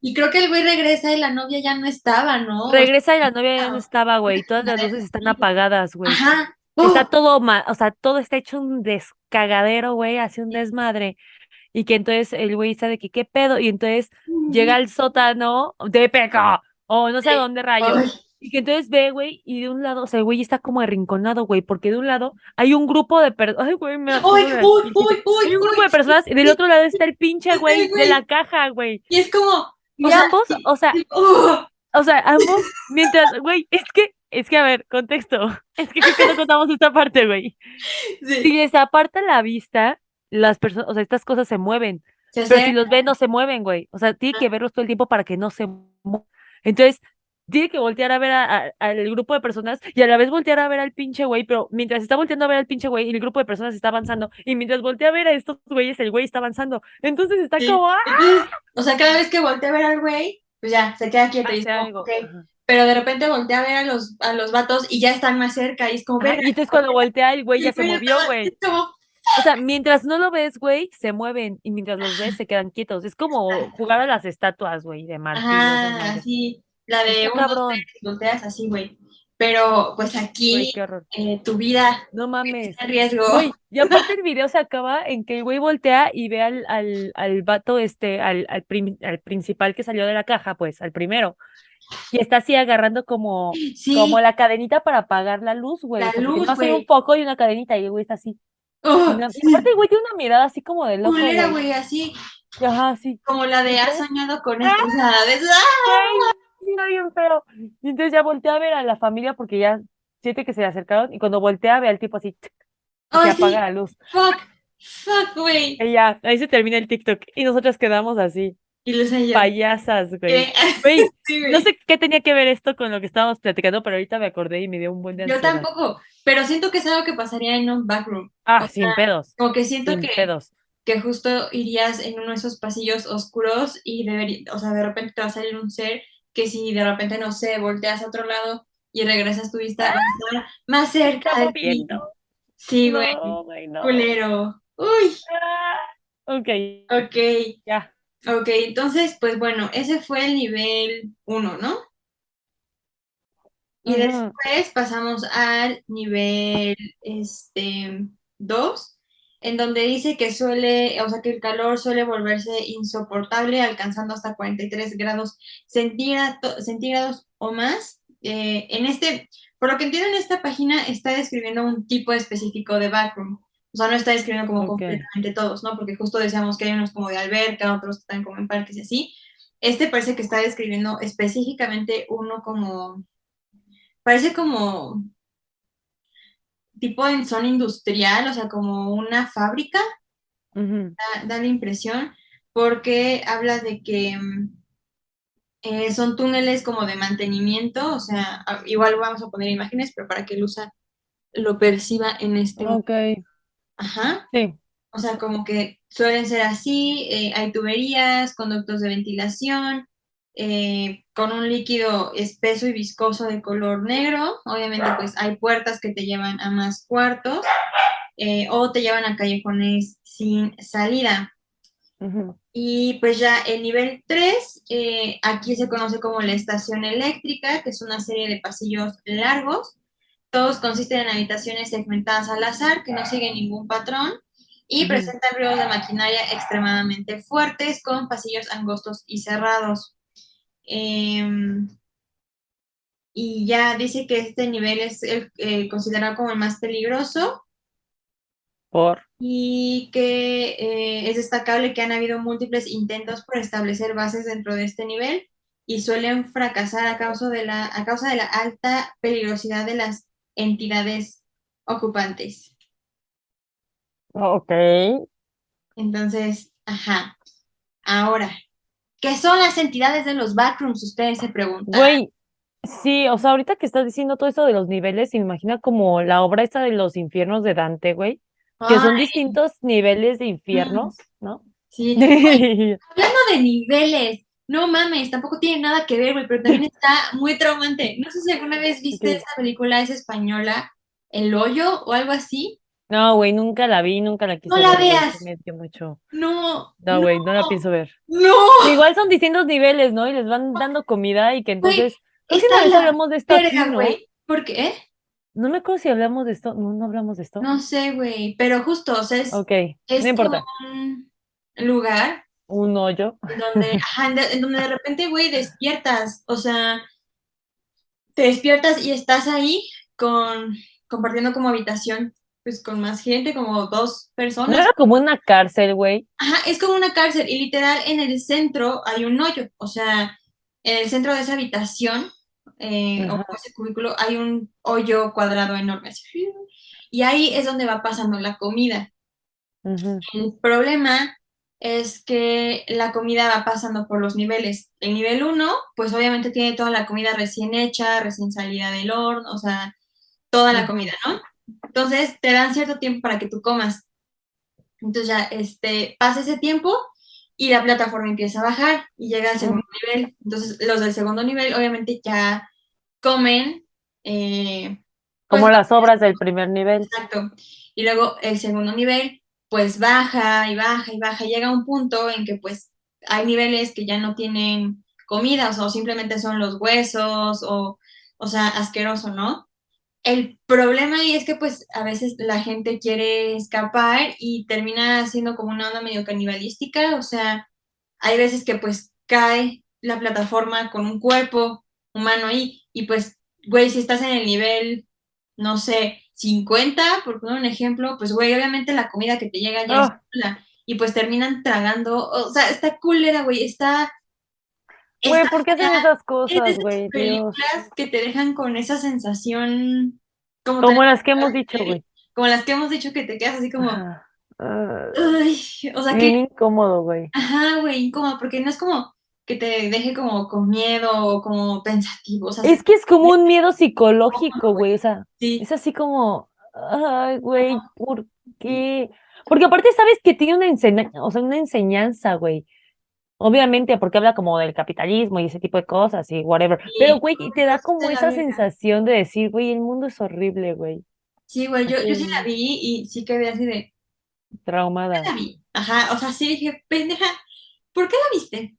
Y creo que el güey regresa y la novia ya no estaba, ¿no? Regresa y la novia ya no estaba, güey. Todas las luces están apagadas, güey. Ajá. Está todo mal, o sea, todo está hecho un descagadero, güey, así un desmadre. Y que entonces el güey está de que, ¿qué pedo? Y entonces llega al sótano de Peca, o no sé a dónde rayos. Ay, Y que entonces ve, güey, y de un lado, o sea, el güey está como arrinconado, güey, porque de un lado hay un grupo de personas. Ay, güey, me uy, uy, uy, uy, Hay un grupo de personas y del otro lado está el pinche güey de la caja, güey. Y es como, Y o sea, ambos, sí, o sea, ¡oh! o sea, ambos, mientras, güey, es que, es que, a ver, contexto. Es que creo que no contamos esta parte, güey. Si les aparta la vista, las personas, o sea, estas cosas se mueven. se Pero si los ven, no se mueven, güey. O sea, tiene que verlos todo el tiempo para que no se muevan. Entonces, tiene que voltear a ver a- a- al grupo de personas y a la vez voltear a ver al pinche güey, pero mientras está volteando a ver al pinche güey, el grupo de personas está avanzando. Y mientras voltea a ver a estos güeyes, el güey está avanzando. Entonces está Sí. como, ¡ah! O sea, cada vez que voltea a ver al güey, pues ya, se queda quieto y. Pero de repente voltea a ver a los, a los vatos y ya están más cerca y es como, Ajá, Y entonces cuando voltea el güey y ya se movió, güey. O sea, mientras no lo ves, güey, se mueven. Y mientras los ves, se quedan quietos. Es como jugar a las estatuas, güey, de Ajá, madres. así, la de Está uno, dos, cabrón. tres, volteas así, güey. Pero pues aquí eh, tu vida No mames. está en riesgo. Y aparte el video se acaba en que el güey voltea y ve al, al, al vato, este, al, al, prim- al principal que salió de la caja, pues, al primero. Y está así agarrando como, Sí, como la cadenita para apagar la luz, güey. La luz, güey. un foco y una cadenita y el güey está así. Oh, una- sí, aparte el güey tiene una mirada así como de loco, güey. así, Y Ajá, sí. como la de has soñado con esto, o sea, de- ¡ah! Era bien feo. Y entonces ya volteé a ver a la familia porque ya siente que se le acercaron y cuando volteé a ver al tipo así, Ay, se sí, apaga la luz. fuck, fuck, güey. Y ya, ahí se termina el TikTok y nosotras quedamos así, Y yo, payasas, güey. ¿qué? Güey, Sí, no sé qué tenía que ver esto con lo que estábamos platicando, pero ahorita me acordé y me dio un buen de Yo ansiedad. tampoco, pero siento que es algo que pasaría en un backroom. Ah, o sin sea, pedos, Como que siento sin que, pedos. que justo irías en uno de esos pasillos oscuros y debería, o sea, de repente te va a salir un ser que si de repente, no sé, volteas a otro lado y regresas tu vista, va a estar más cerca de ti. Sí, güey, No, güey, no. culero. Uy, Ah, ok, ok, ya. ok, entonces, pues bueno, ese fue el nivel 1, ¿no? Y después pasamos al nivel este 2, en donde dice que suele, o sea, que el calor suele volverse insoportable, alcanzando hasta 43 grados centígrado- centígrados o más. Eh, en este, por lo que entiendo en esta página, está describiendo un tipo específico de backroom. O sea, no está describiendo como completamente todos, ¿no? Porque justo decíamos que hay unos como de alberca, otros que están como en parques y así. Este parece que está describiendo específicamente uno como parece como tipo en zona industrial, o sea, como una fábrica, da, da la impresión, porque habla de que mm, eh, son túneles como de mantenimiento, o sea, igual vamos a poner imágenes, pero para que el usa lo perciba en este. Ok, Ajá. sí. O sea, como que suelen ser así, eh, hay tuberías, conductos de ventilación, eh, con un líquido espeso y viscoso de color negro. Obviamente, pues hay puertas que te llevan a más cuartos eh, o te llevan a callejones sin salida. Ujú. Y pues ya el nivel 3, eh, aquí se conoce como la estación eléctrica, que es una serie de pasillos largos. Todos consisten en habitaciones segmentadas al azar, que no siguen ningún patrón, y presentan ruidos de maquinaria extremadamente fuertes, con pasillos angostos y cerrados. Em, y ya dice que este nivel es el, eh, considerado como el más peligroso, Por. y que eh, es destacable que han habido múltiples intentos por establecer bases dentro de este nivel y suelen fracasar a causa de la, a causa de la alta peligrosidad de las entidades ocupantes. Ok. Entonces, ajá. Ahora, ¿qué son las entidades de los backrooms? Ustedes se preguntan. Güey, sí, o sea, ahorita que estás diciendo todo eso de los niveles, se imagina como la obra esta de los infiernos de Dante, güey, que son Ay, distintos niveles de infiernos, ¿no? sí. Hablando de niveles, no mames, tampoco tiene nada que ver, güey, pero también está muy traumante. No sé si alguna vez viste Ok. esta película, es española, El Hoyo o algo así. No, güey, nunca la vi, nunca la quise No la ver, güey, veas. me dio mucho. No, No, güey, no la pienso ver. no, Igual son distintos niveles, ¿no? Y les van dando comida y que entonces, está una vez la hablamos de esto aquí, ¿no? güey. ¿Por qué? No me acuerdo si hablamos de esto, no, no hablamos de esto. No sé, güey, pero justo, o sea, es, Ok, es no importa. como un lugar Un hoyo. en donde, ajá, en donde de repente, güey, despiertas, o sea, te despiertas y estás ahí con, compartiendo como habitación, pues con más gente, como dos No personas. era como una cárcel, güey. Ajá, es como una cárcel y literal en el centro hay un hoyo, o sea, en el centro de esa habitación eh, o ese cubículo hay un hoyo cuadrado enorme, y ahí es donde va pasando la comida. El problema es que la comida va pasando por los niveles. El nivel 1, pues obviamente tiene toda la comida recién hecha, recién salida del horno, o sea, toda la comida, ¿no? Entonces te dan cierto tiempo para que tú comas. Entonces ya este, pasa ese tiempo y la plataforma empieza a bajar y llega al segundo nivel. Entonces los del segundo nivel obviamente ya comen. eh, pues, Como las obras del primer nivel. Exacto. Y luego el segundo nivel, pues baja y baja y baja. y Llega a un punto en que pues hay niveles que ya no tienen comida, o sea, o simplemente son los huesos, o, o sea, asqueroso, ¿no? El problema ahí es que pues a veces la gente quiere escapar y termina siendo como una onda medio canibalística, o sea, hay veces que pues cae la plataforma con un cuerpo humano ahí y pues, güey, si estás en el nivel, no sé, 50, por poner un ejemplo, pues, güey, obviamente la comida que te llega ya es Ah. y pues terminan tragando, o sea, está culera, güey, está Güey, ¿por qué hacen esas Es cosas, güey? Dios. películas que te dejan con esa sensación como, Como las que hemos dicho, güey. como las que hemos dicho que te quedas así como, Ajá. Ah, ay, o sea que, incómodo, güey. ajá, güey, incómodo, porque no es como que te deje como con miedo o como pensativo, o sea, Es que es como un miedo psicológico, güey. O sea, sí, es así como, ay, güey, ¿por qué? Porque aparte sabes que tiene una enseñanza, o sea, una enseñanza, güey. Obviamente, porque habla como del capitalismo y ese tipo de cosas y whatever. Pero, güey, te da como esa sensación de decir, güey, el mundo es horrible, güey. sí, güey, yo, yo sí la Así. vi y sí quedé así de, Traumada. la vi, ajá, o sea, sí dije, pendeja, ¿por qué la viste?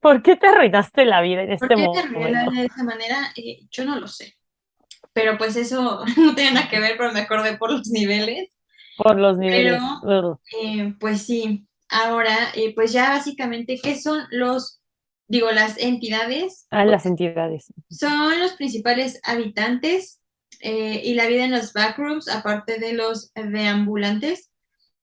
¿Por qué te arruinaste la vida en ¿Por este qué te arruiné la momento? vida de esa manera? Eh, yo no lo sé. Pero pues eso no tiene nada que ver, pero me acordé por los niveles. Por los niveles. Pero-. Eh, pues sí, ahora, eh, pues ya básicamente, ¿qué son los, digo, las entidades? Ah, las entidades. Son los principales habitantes eh, y la vida en los backrooms, aparte de los deambulantes.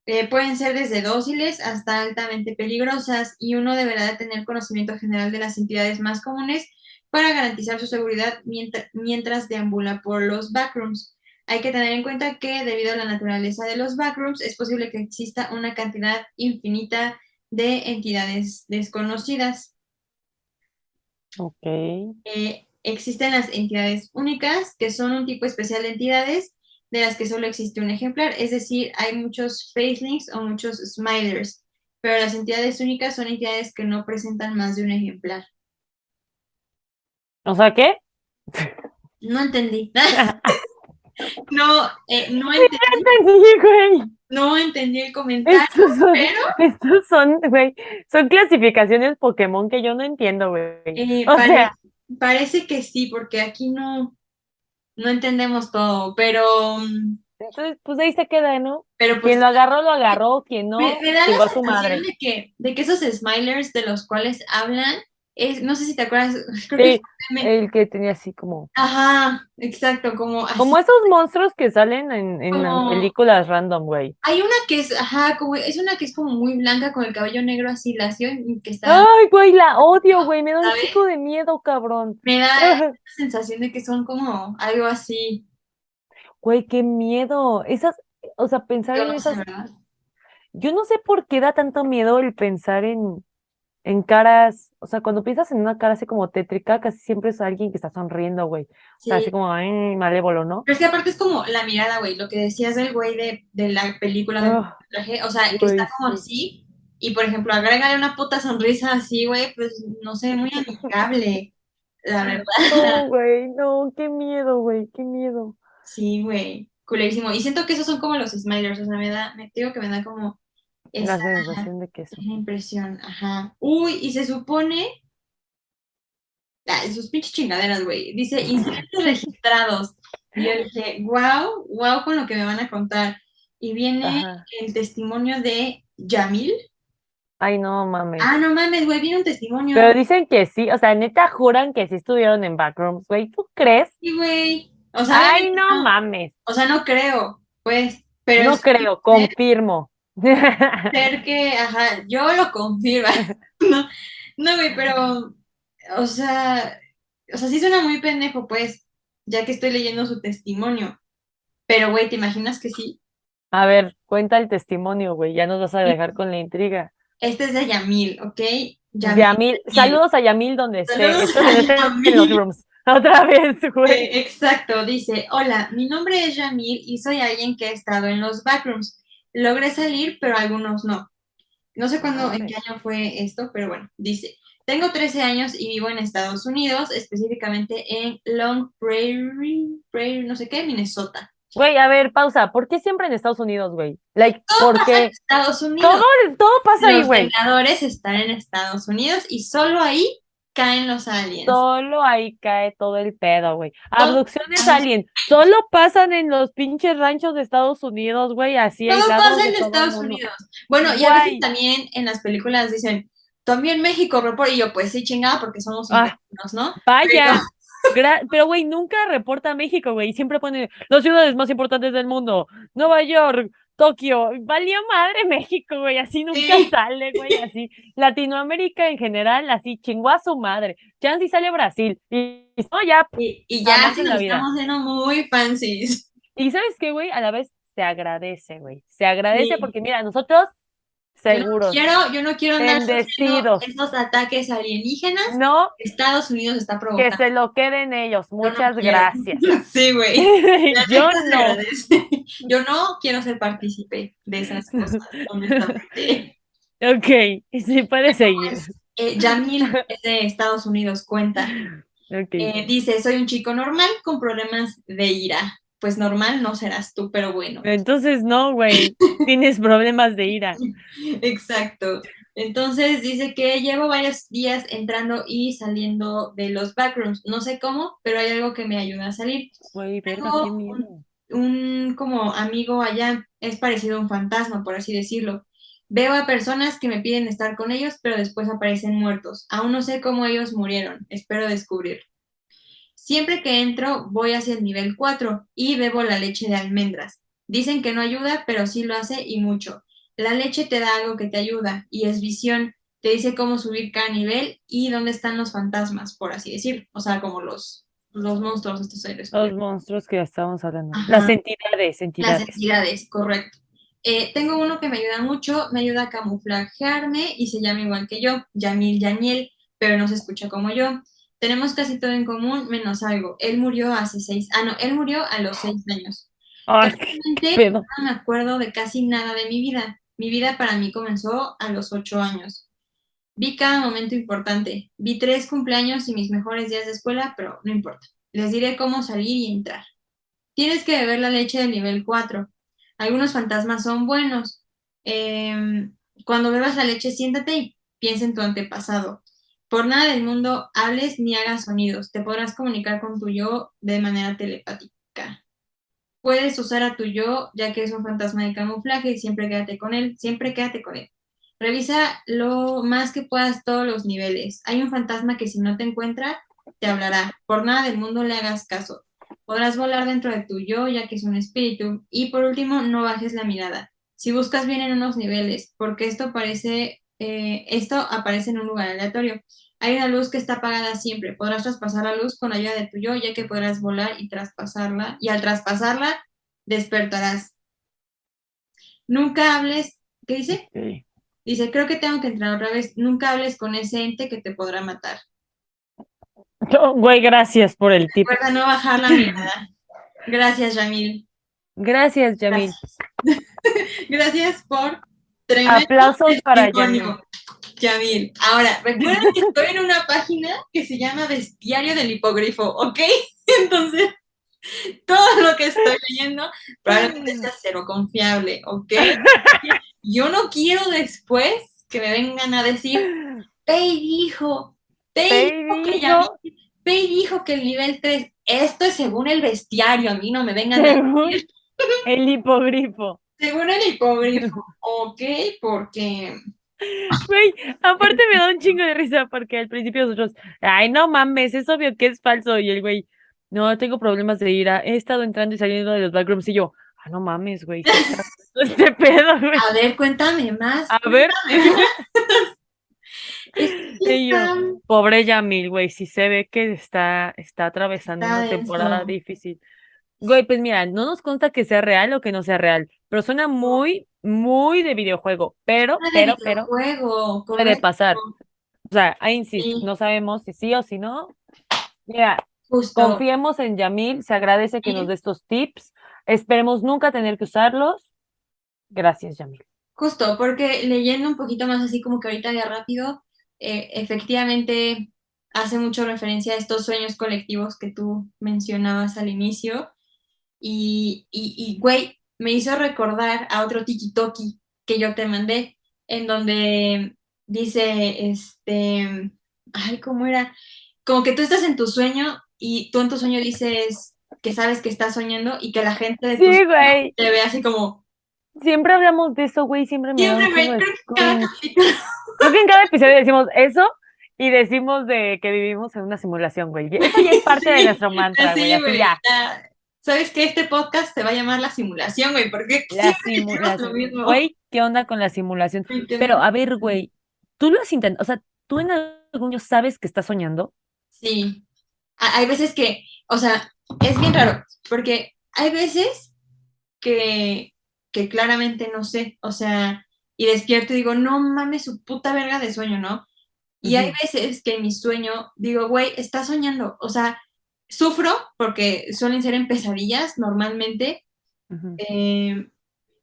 Eh, pueden ser desde dóciles hasta altamente peligrosas y uno deberá de tener conocimiento general de las entidades más comunes para garantizar su seguridad mientras, mientras deambula por los backrooms. Hay que tener en cuenta que debido a la naturaleza de los backrooms es posible que exista una cantidad infinita de entidades desconocidas. Ok. Eh, existen las entidades únicas, que son un tipo especial de entidades de las que solo existe un ejemplar, es decir, hay muchos facelings o muchos smilers, pero las entidades únicas son entidades que no presentan más de un ejemplar. O sea, ¿qué? No entendí. no, eh, no entendí, Entendí, güey. no entendí el comentario, Estos son, pero estos son, güey, son clasificaciones Pokémon que yo no entiendo, güey. eh, O pare- sea, parece que sí, porque aquí no, no entendemos todo, pero, mm, entonces, pues ahí se queda, ¿no? pero pues Quien lo agarró, lo agarró, quien no, Me, me da chingó la a su madre. sensación de que, de que esos smilers de los cuales hablan, es, no sé si te acuerdas, creo que Sí, el que tenía así como, Ajá, exacto, como así. como esos monstruos que salen en, en las Como- películas random, güey. Hay una que es, ajá, como, es una que es como muy blanca con el cabello negro así lacio que está, Ay, güey, la odio, güey, me da un chico de miedo, cabrón. me da la sensación de que son como algo así. Güey, qué miedo. Esas, o sea, pensar Yo en no esas, yo no sé por qué da tanto miedo el pensar en, en caras, o sea, cuando piensas en una cara así como tétrica, casi siempre es alguien que está sonriendo, güey. O sea, Sí. así como, ay, malévolo, ¿no? Pero es que aparte es como la mirada, güey, lo que decías del güey de, de la película del traje, o sea, que está como sí. así, y por ejemplo, agrégale una puta sonrisa así, güey, pues no sé, muy amigable, la verdad. No, güey, no, qué miedo, güey, qué miedo. Sí, güey, culerísimo. Y siento que esos son como los smilers, o sea, me da, me digo que me da como La esa, sensación de que eso. esa impresión, ajá. Uy, y se supone, ay, sus pinches chingaderas, güey, dice incidentes registrados. Y yo dije, wow, wow con lo que me van a contar. Y viene Ajá. el testimonio de Yamil. Ay, no mames. Ah, no mames, güey, viene un testimonio. Pero dicen que sí, o sea, neta juran que sí estuvieron en backrooms, güey. ¿Tú crees? Sí, güey. O sea, Ay, no mames. O sea, no creo, pues, pero No creo, confirmo. Ser que, ajá, yo lo confirmo. No, no, güey, pero, o sea, o sea, sí suena muy pendejo, pues, ya que estoy leyendo su testimonio. Pero, güey, ¿te imaginas que sí? A ver, cuenta el testimonio, güey. Ya nos vas a dejar con la intriga. Este es de Yamil, ¿ok? Yamil. Yamil, saludos a Yamil donde esté. Saludos Esto a es en Yamil. los rooms. Otra vez, güey. Eh, exacto, dice, hola, mi nombre es Yamil y soy alguien que ha estado en los backrooms. Logré salir, pero algunos no. No sé cuándo, en qué año fue esto, pero bueno, dice, tengo 13 años y vivo en Estados Unidos, específicamente en Long Prairie, Prairie, no sé qué, Minnesota. Güey, a ver, pausa. ¿Por qué siempre en Estados Unidos, güey? Like, Todo pasa en porque Estados Unidos. todo, todo pasa ahí, Los güey. vengadores están en Estados Unidos y solo ahí caen los aliens. Solo ahí cae todo el pedo, güey. Abducciones alien. Solo pasan en los pinches ranchos de Estados Unidos, güey, así Todo aislados pasa en Estados. Unidos. Bueno, y a veces también en las películas dicen, también México reporta, y yo, pues sí, chingada, porque somos Ah. mexicanos, ¿no? Vaya. Pero, güey, nunca reporta a México, güey. Siempre pone las ciudades más importantes del mundo. Nueva York, Tokio, valió madre México, güey, así nunca Sí. sale, güey, así. Latinoamérica en general, así chingó a su madre. Ya sí sale Brasil. Y, y no, ya. Y, y ya nos estamos viendo muy fancies. Y sabes qué, güey, a la vez se agradece, güey. Se agradece Sí. porque, mira, nosotros Yo no seguros. quiero, yo no quiero andar esos ataques alienígenas. No, Estados Unidos está que provocando. se lo queden ellos. No Muchas gracias. Sí, güey. Yo no. Yo no quiero ser partícipe de esas cosas, honestamente. Ok, sí puede seguir. Eh, Yamil es de Estados Unidos, cuenta. Eh, dice, soy un chico normal con problemas de ira. Pues normal no serás tú, pero bueno. Entonces, no, güey. Tienes problemas de ira. Exacto. Entonces dice que llevo varios días entrando y saliendo de los backrooms. No sé cómo, pero hay algo que me ayuda a salir. Güey, un-. Un como amigo allá es parecido a un fantasma, por así decirlo. Veo a personas que me piden estar con ellos, pero después aparecen muertos. Aún no sé cómo ellos murieron. Espero descubrir. Siempre que entro, voy hacia el nivel 4 y bebo la leche de almendras. Dicen que no ayuda, pero sí lo hace y mucho. La leche te da algo que te ayuda y es visión. Te dice cómo subir cada nivel y dónde están los fantasmas, por así decir. O sea, como los, los monstruos, estos seres. Los monstruos que ya estábamos hablando. Ajá. Las entidades, Las entidades. entidades, correcto. Eh, tengo uno que me ayuda mucho, me ayuda a camuflajearme y se llama igual que yo, Yamil Yaniel, pero no se escucha como yo. Tenemos casi todo en común, menos algo. Él murió hace seis, ah, no, él murió a los seis años. Ay, no me acuerdo de casi nada de mi vida. Mi vida para mí comenzó a los ocho años. Vi cada momento importante. Vi tres cumpleaños y mis mejores días de escuela, pero no importa. Les diré cómo salir y entrar. Tienes que beber la leche del nivel 4. Algunos fantasmas son buenos. Em, cuando bebas la leche, siéntate y piensa en tu antepasado. Por nada del mundo hables ni hagas sonidos. Te podrás comunicar con tu yo de manera telepática. Puedes usar a tu yo, ya que es un fantasma de camuflaje, y siempre quédate con él, siempre quédate con él. Revisa lo más que puedas todos los niveles. Hay un fantasma que si no te encuentra, te hablará. Por nada del mundo le hagas caso. Podrás volar dentro de tu yo, ya que es un espíritu. Y por último, no bajes la mirada. Si buscas bien en unos niveles, porque esto parece, eh, esto aparece en un lugar aleatorio. Hay una luz que está apagada siempre. Podrás traspasar la luz con ayuda de tu yo, ya que podrás volar y traspasarla. Y al traspasarla, despertarás. Nunca hables. ¿Qué dice? Ok. Dice, creo que tengo que entrar otra vez. Nunca hables con ese ente que te podrá matar. No, Güey, gracias por el tip. Recuerda no bajar la mirada. Gracias, Yamil. Gracias, Yamil. Gracias. Gracias por tremendo Aplausos para Yamil. Yamil. Ahora, recuerden que estoy en una página que se llama Bestiario del Hipogrifo, ¿ok? Entonces, todo lo que estoy leyendo probablemente sea cero confiable, ¿ok? Yo no quiero después que me vengan a decir, Pei dijo, Pei dijo que. Yamil- Pei dijo que el nivel 3, esto es según el bestiario, a mí no me vengan a Según el hipogrifo. Según el hipogrifo, ok, porque Güey, aparte me da un chingo de risa porque al principio nosotros, ay, no mames, es obvio que es falso. Y el güey, no, tengo problemas de ira. He estado entrando y saliendo de los backrooms y yo, ah, no mames, güey. sí está pasando Este pedo, güey. A ver, cuéntame más. A ver, sí Y yo, pobre Yamil, güey, sí se ve que está, está atravesando Está una temporada difícil. Güey, pues mira, no nos consta que sea real o que no sea real, pero suena muy, muy de videojuego, pero, de pero, pero, puede pasar. O sea, ahí insisto, Sí. no sabemos si sí o si no. Mira, Justo. confiemos en Yamil, se agradece que Sí. nos dé estos tips, esperemos nunca tener que usarlos. Gracias, Yamil. Justo, porque leyendo un poquito más así como que ahorita ya rápido, eh, efectivamente hace mucho referencia a estos sueños colectivos que tú mencionabas al inicio. Y, y, y, güey, me hizo recordar a otro tiki-toki que yo te mandé, en donde dice, este, ay, ¿cómo era? Como que tú estás en tu sueño y tú en tu sueño dices que sabes que estás soñando y que la gente de tu Sí, güey, te ve así como, siempre hablamos de eso, güey, siempre me siempre, de creo que cada capítulo Creo que en cada episodio decimos eso y decimos de que vivimos en una simulación, güey. Eso ya es parte de nuestro mantra, güey. Así güey, ya. ya. ¿Sabes que Este podcast se va a llamar La Simulación, güey, porque La decimos lo simulación. mismo. Güey, ¿qué onda con la simulación? Pero a ver, güey, tú lo has intentado, o sea, tú en algún momento sabes que estás soñando. Sí. Ha- Hay veces que, o sea, es bien raro, porque hay veces que, que claramente no sé, o sea, y despierto y digo, no mames su puta verga de sueño, ¿no? Y hay veces que en mi sueño digo, güey, está soñando, o sea, sufro porque suelen ser en pesadillas normalmente, eh,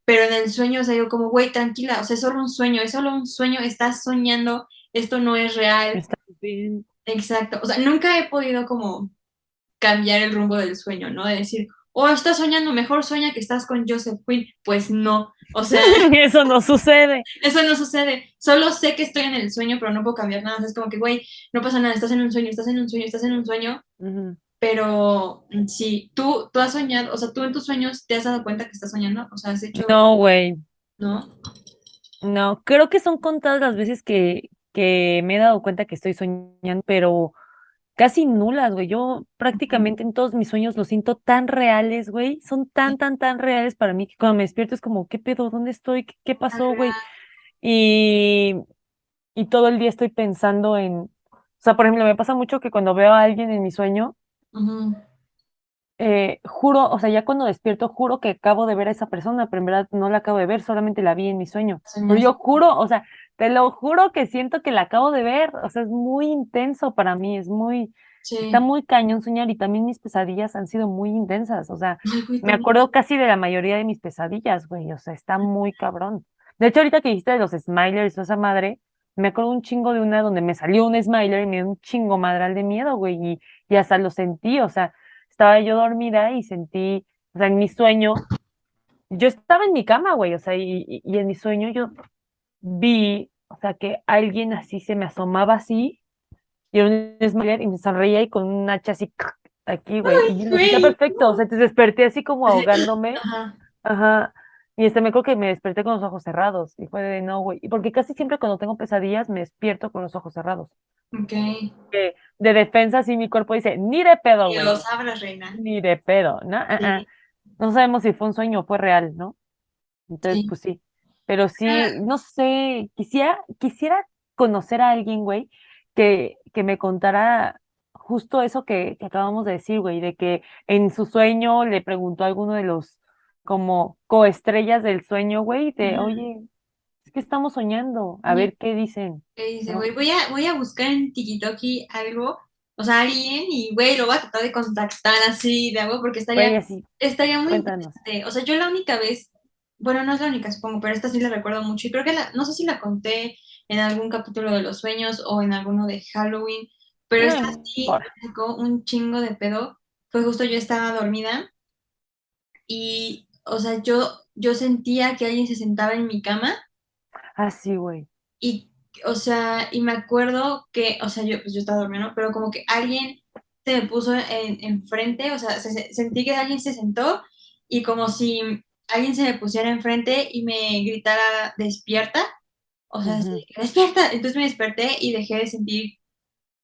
pero en el sueño, o sea, digo como, güey, tranquila, o sea, es solo un sueño, es solo un sueño, estás soñando, esto no es real. Bien. Exacto, o sea, nunca he podido como cambiar el rumbo del sueño, ¿no? De decir, oh, estás soñando, mejor sueña que estás con Joseph Quinn. Pues no, o sea, Eso no sucede. eso no sucede. Solo sé que estoy en el sueño, pero no puedo cambiar nada. O sea, es como que, güey, no pasa nada, estás en un sueño, estás en un sueño, estás en un sueño. Pero mm, sí, tú, tú has soñado, o sea, tú en tus sueños te has dado cuenta que estás soñando, o sea, has hecho, No, güey. ¿no? No, creo que son contadas las veces que, que me he dado cuenta que estoy soñando, pero casi nulas, güey. Yo prácticamente en todos mis sueños los siento tan reales, güey. Son tan, tan, tan reales para mí que cuando me despierto es como, ¿qué pedo? ¿Dónde estoy? ¿Qué, qué pasó, güey? Y, y todo el día estoy pensando en, o sea, por ejemplo, me pasa mucho que cuando veo a alguien en mi sueño, Eh, juro, o sea, ya cuando despierto, juro que acabo de ver a esa persona, pero en verdad no la acabo de ver, solamente la vi en mi sueño. Pero yo juro, o sea, te lo juro que siento que la acabo de ver, o sea, es muy intenso para mí, es muy, Sí. está muy cañón soñar y también mis pesadillas han sido muy intensas, o sea, Ay, güey, me acuerdo casi de la mayoría de mis pesadillas, güey, o sea, está muy cabrón. De hecho, ahorita que dijiste de los smilers o esa madre, me acuerdo un chingo de una donde me salió un smiler y me dio un chingo madral de miedo, güey, y, y hasta lo sentí, o sea, estaba yo dormida y sentí, o sea, en mi sueño, yo estaba en mi cama, güey, o sea, y, y- y en mi sueño yo vi, o sea, que alguien así se me asomaba así, y era un smiler y me sonreía y con un hacha así, aquí, güey, y yo perfecto, o sea, te desperté así como ahogándome. Ajá. Ajá. Y este me acuerdo que me desperté con los ojos cerrados. Y fue de no, güey. Y porque casi siempre cuando tengo pesadillas me despierto con los ojos cerrados. Ok. De defensa, así mi cuerpo dice, ni de pedo, Que güey. los abras, reina. Ni de pedo, ¿no? Ah, ah. Sí. No sabemos si fue un sueño o fue real, ¿no? Entonces, Sí. pues sí. Pero sí, Ah. no sé, quisiera, quisiera conocer a alguien, güey, que, que me contara justo eso que, que acabamos de decir, güey, de que en su sueño le preguntó a alguno de los como coestrellas del sueño, güey, de, oye, es que estamos soñando, a ver qué dicen. Que dice, ¿no? güey, voy a, voy a buscar en TikTok algo, o sea, alguien, y güey, lo voy a tratar de contactar así de algo, porque estaría, así, estaría muy cuéntanos. interesante. O sea, yo la única vez, bueno, no es la única, supongo, pero esta sí la recuerdo mucho, y creo que la, no sé si la conté en algún capítulo de los sueños o en alguno de Halloween, pero esta Mm, sí por- sacó un chingo de pedo. Fue justo yo estaba dormida y, o sea, yo, yo sentía que alguien se sentaba en mi cama Así, güey. y, o sea, y me acuerdo que, o sea, yo, pues yo estaba durmiendo. Pero como que alguien se me puso en, enfrente, o sea, se- se- sentí que alguien se sentó y como si alguien se me pusiera enfrente y me gritara, despierta, o sea, de que, despierta. Entonces me desperté y dejé de sentir,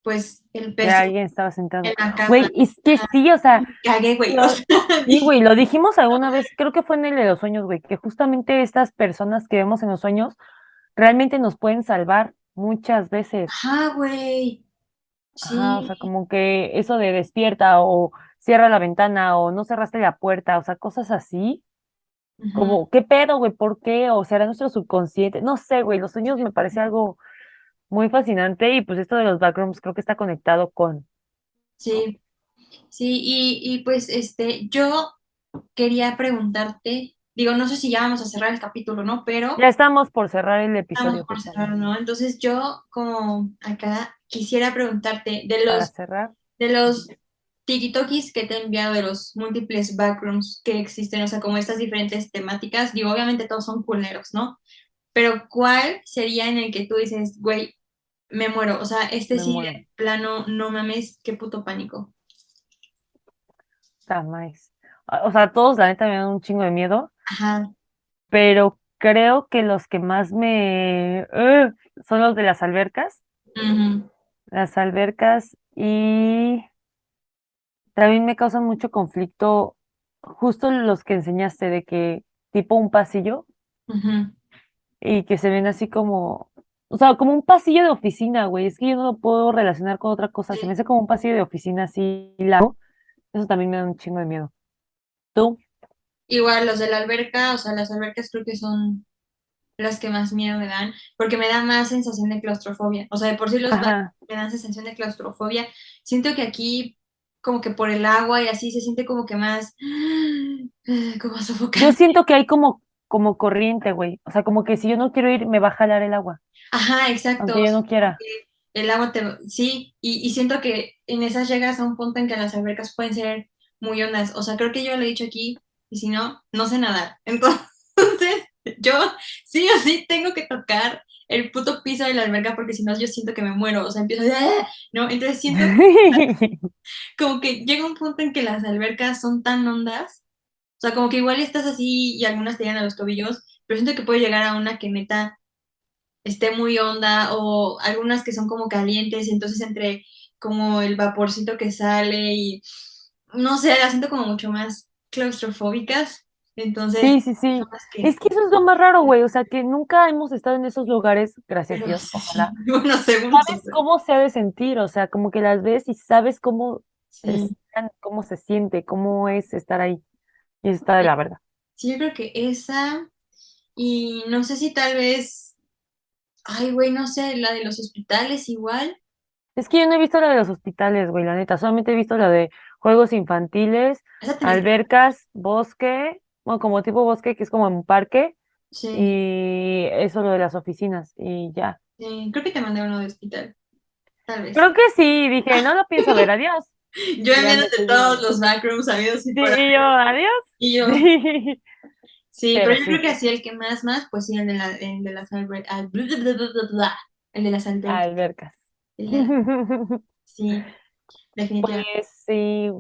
pues, el peso alguien estaba sentado. Güey, es que sí, o sea, Cagué, güey. Lo- sea, Sí, güey, lo dijimos alguna vez, creo que fue en el de los sueños, güey, que justamente estas personas que vemos en los sueños realmente nos pueden salvar muchas veces. Ajá, güey. Sí. Ajá, o sea, como que eso de despierta o cierra la ventana o no cerraste la puerta, o sea, cosas así, como, ¿qué pedo, güey? ¿Por qué? O será nuestro subconsciente, no sé, güey, los sueños me parece algo muy fascinante y pues esto de los backrooms creo que está conectado con. Sí, sí, y, y pues este, yo quería preguntarte, digo, no sé si ya vamos a cerrar el capítulo, ¿no? Pero Ya estamos por cerrar el estamos episodio, por justamente. cerrar, ¿no? Entonces yo como acá quisiera preguntarte de Para los, cerrar. de los tikitokis que te he enviado, de los múltiples backrooms que existen, o sea, como estas diferentes temáticas, digo, obviamente todos son culeros, ¿no? Pero ¿cuál sería en el que tú dices, güey, me muero? O sea, este Me sí, muero. de plano, no mames, qué puto pánico. Está O sea, todos la neta me dan un chingo de miedo, Ajá. pero creo que los que más me... son los de las albercas. Ujú. Las albercas y también me causan mucho conflicto justo los que enseñaste de que tipo un pasillo Ujú. y que se ven así como, o sea, como un pasillo de oficina, güey. Es que yo no lo puedo relacionar con otra cosa. Se me hace como un pasillo de oficina así largo. Eso también me da un chingo de miedo. ¿Tú? Igual los de la alberca, o sea, las albercas creo que son las que más miedo me dan, porque me da más sensación de claustrofobia. O sea, de por sí los Ajá. me dan sensación de claustrofobia. Siento que aquí, como que por el agua y así, se siente como que más, como Yo sofocante. siento que hay como, como corriente, güey. O sea, como que si yo no quiero ir, me va a jalar el agua, Ajá, exacto. aunque yo no quiera. el agua te... Sí, y, y siento que en esas llegas a un punto en que las albercas pueden ser muy hondas. O sea, creo que yo lo he dicho aquí, y si no, no sé nadar. Entonces, yo sí o sí tengo que tocar el puto piso de la alberca porque si no, yo siento que me muero. O sea, empiezo a... ¿no? Entonces siento como que llega un punto en que las albercas son tan hondas. O sea, como que igual estás así y algunas te llegan a los tobillos, pero siento que puede llegar a una que neta esté muy honda o algunas que son como calientes, entonces entre como el vaporcito que sale y no sé, las siento como mucho más claustrofóbicas. Entonces, Sí, sí, sí. que... Es que eso es lo más raro, güey. O sea, que nunca hemos estado en esos lugares, gracias a Dios, ojalá. bueno, Sabes cómo se ha de sentir, o sea, como que las ves y sabes cómo sí. están, cómo se siente, cómo es estar ahí. Y está de la verdad. Sí, yo creo que esa y no sé si tal vez, ay, güey, no sé, la de los hospitales igual. Es que yo no he visto la de los hospitales, güey, la neta. Solamente he visto la de juegos infantiles, albercas, bosque, bueno, como tipo bosque, que es como en un parque, Sí, y eso lo de las oficinas, y ya. sí, creo que te mandé uno de hospital, tal vez. Creo que sí, dije, no lo pienso ver, adiós. Yo Ya enviándote me todos los backrooms sabidos y Sí, y yo, adiós. Y yo, Sí. sí, Pero pero yo sí. creo que así el que más, más, pues sí, el de, la, el de las albercas, el de las albercas, Albercas. de sí, definitivamente. Pues sí,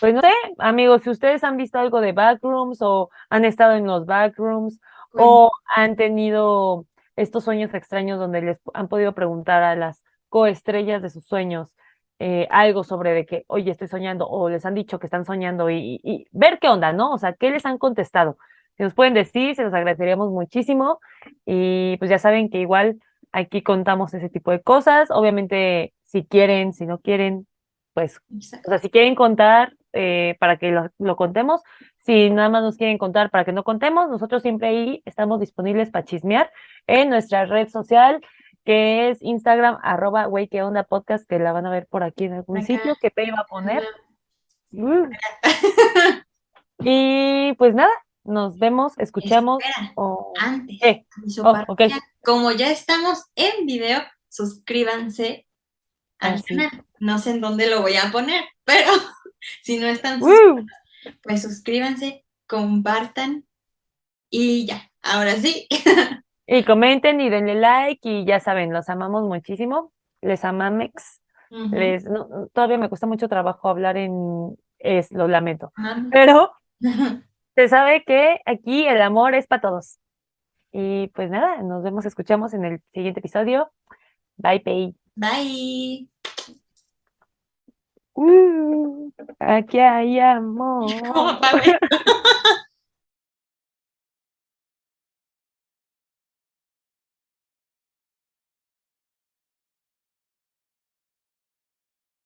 pues no sé, amigos, si ustedes han visto algo de backrooms o han estado en los backrooms o han tenido estos sueños extraños donde les han podido preguntar a las coestrellas de sus sueños eh, algo sobre de que, oye, estoy soñando, o les han dicho que están soñando y, y- y ver qué onda, ¿no? O sea, ¿qué les han contestado? Si nos pueden decir, se los agradeceríamos muchísimo y pues ya saben que igual aquí contamos ese tipo de cosas, obviamente si quieren, si no quieren, pues Exacto. o sea, si quieren contar eh, para que lo, lo contemos, si nada más nos quieren contar para que no contemos, nosotros siempre ahí estamos disponibles para chismear en nuestra red social, que es Instagram, arroba, güey, qué onda podcast, que la van a ver por aquí en algún Acá. sitio que te iba a poner. Uh. Y pues nada, nos vemos, escuchamos. Espera, o- antes, Oh. Como ya estamos en video, suscríbanse al canal. No sé en dónde lo voy a poner, pero si no están Uh. pues suscríbanse, compartan y ya. Ahora sí. Y comenten y denle like y ya saben, los amamos muchísimo. Les amamex. Les, no, todavía me cuesta mucho trabajo hablar en es, lo lamento. Amamos. Pero se sabe que aquí el amor es para todos. Y pues nada, nos vemos, escuchamos en el siguiente episodio. Bye, Pei. Bye. Uh, aquí hay amor.